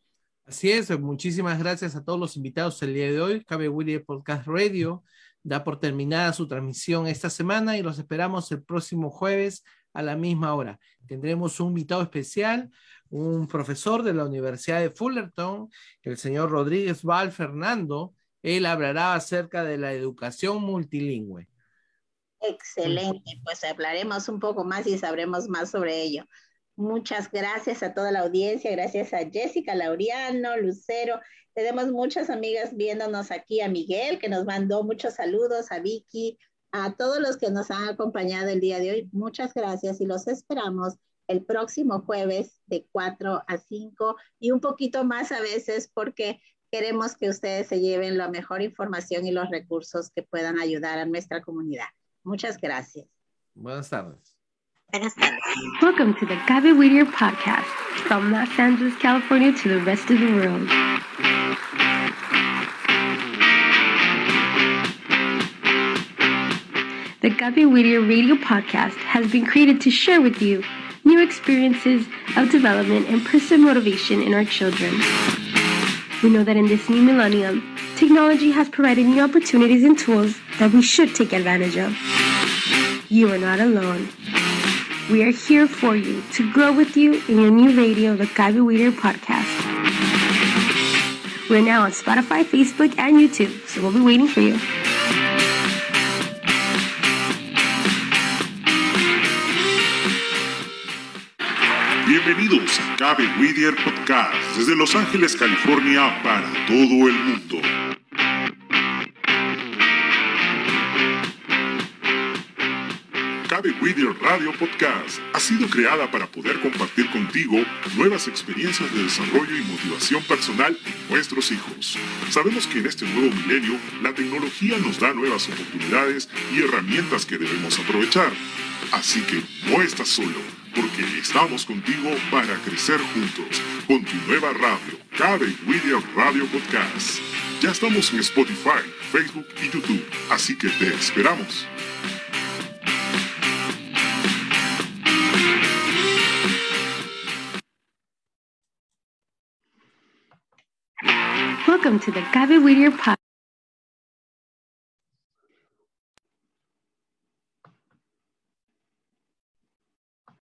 Speaker 2: Así es, muchísimas gracias a todos los invitados el día de hoy. Cabe William Podcast Radio da por terminada su transmisión esta semana y los esperamos el próximo jueves a la misma hora. Tendremos un invitado especial, un profesor de la Universidad de Fullerton, el señor Rodríguez Val Fernando. Él hablará acerca de la educación multilingüe.
Speaker 1: Excelente, pues hablaremos un poco más y sabremos más sobre ello. Muchas gracias a toda la audiencia, gracias a Jessica Laureano, Lucero. Tenemos muchas amigas viéndonos aquí, a Miguel, que nos mandó muchos saludos, a Vicky, a todos los que nos han acompañado el día de hoy. Muchas gracias y los esperamos el próximo jueves de 4 a 5 y un poquito más a veces porque queremos que ustedes se lleven la mejor información y los recursos que puedan ayudar a nuestra comunidad. Muchas gracias.
Speaker 2: Buenas tardes.
Speaker 4: Buenas tardes.
Speaker 8: Welcome to the Gaby Whittier podcast from Los Angeles, California to the rest of the world. The Gaby Whittier radio podcast has been created to share with you new experiences of development and personal motivation in our children. We know that in this new millennium, technology has provided new opportunities and tools that we should take advantage of. You are not alone. We are here for you to grow with you in your new radio, the Gaby Weeder podcast. We're now on Spotify, Facebook, and YouTube, so we'll be waiting for you.
Speaker 9: Bienvenidos a Cabe Whittier Podcast desde Los Ángeles, California para todo el mundo. Cabe Whittier Radio Podcast ha sido creada para poder compartir contigo nuevas experiencias de desarrollo y motivación personal en nuestros hijos. Sabemos que en este nuevo milenio la tecnología nos da nuevas oportunidades y herramientas que debemos aprovechar. Así que no estás solo, porque estamos contigo para crecer juntos con tu nueva radio, Cabe Whittier Radio Podcast. Ya estamos en Spotify, Facebook y YouTube, así que te esperamos.
Speaker 8: Welcome to the Gaby Whittier podcast.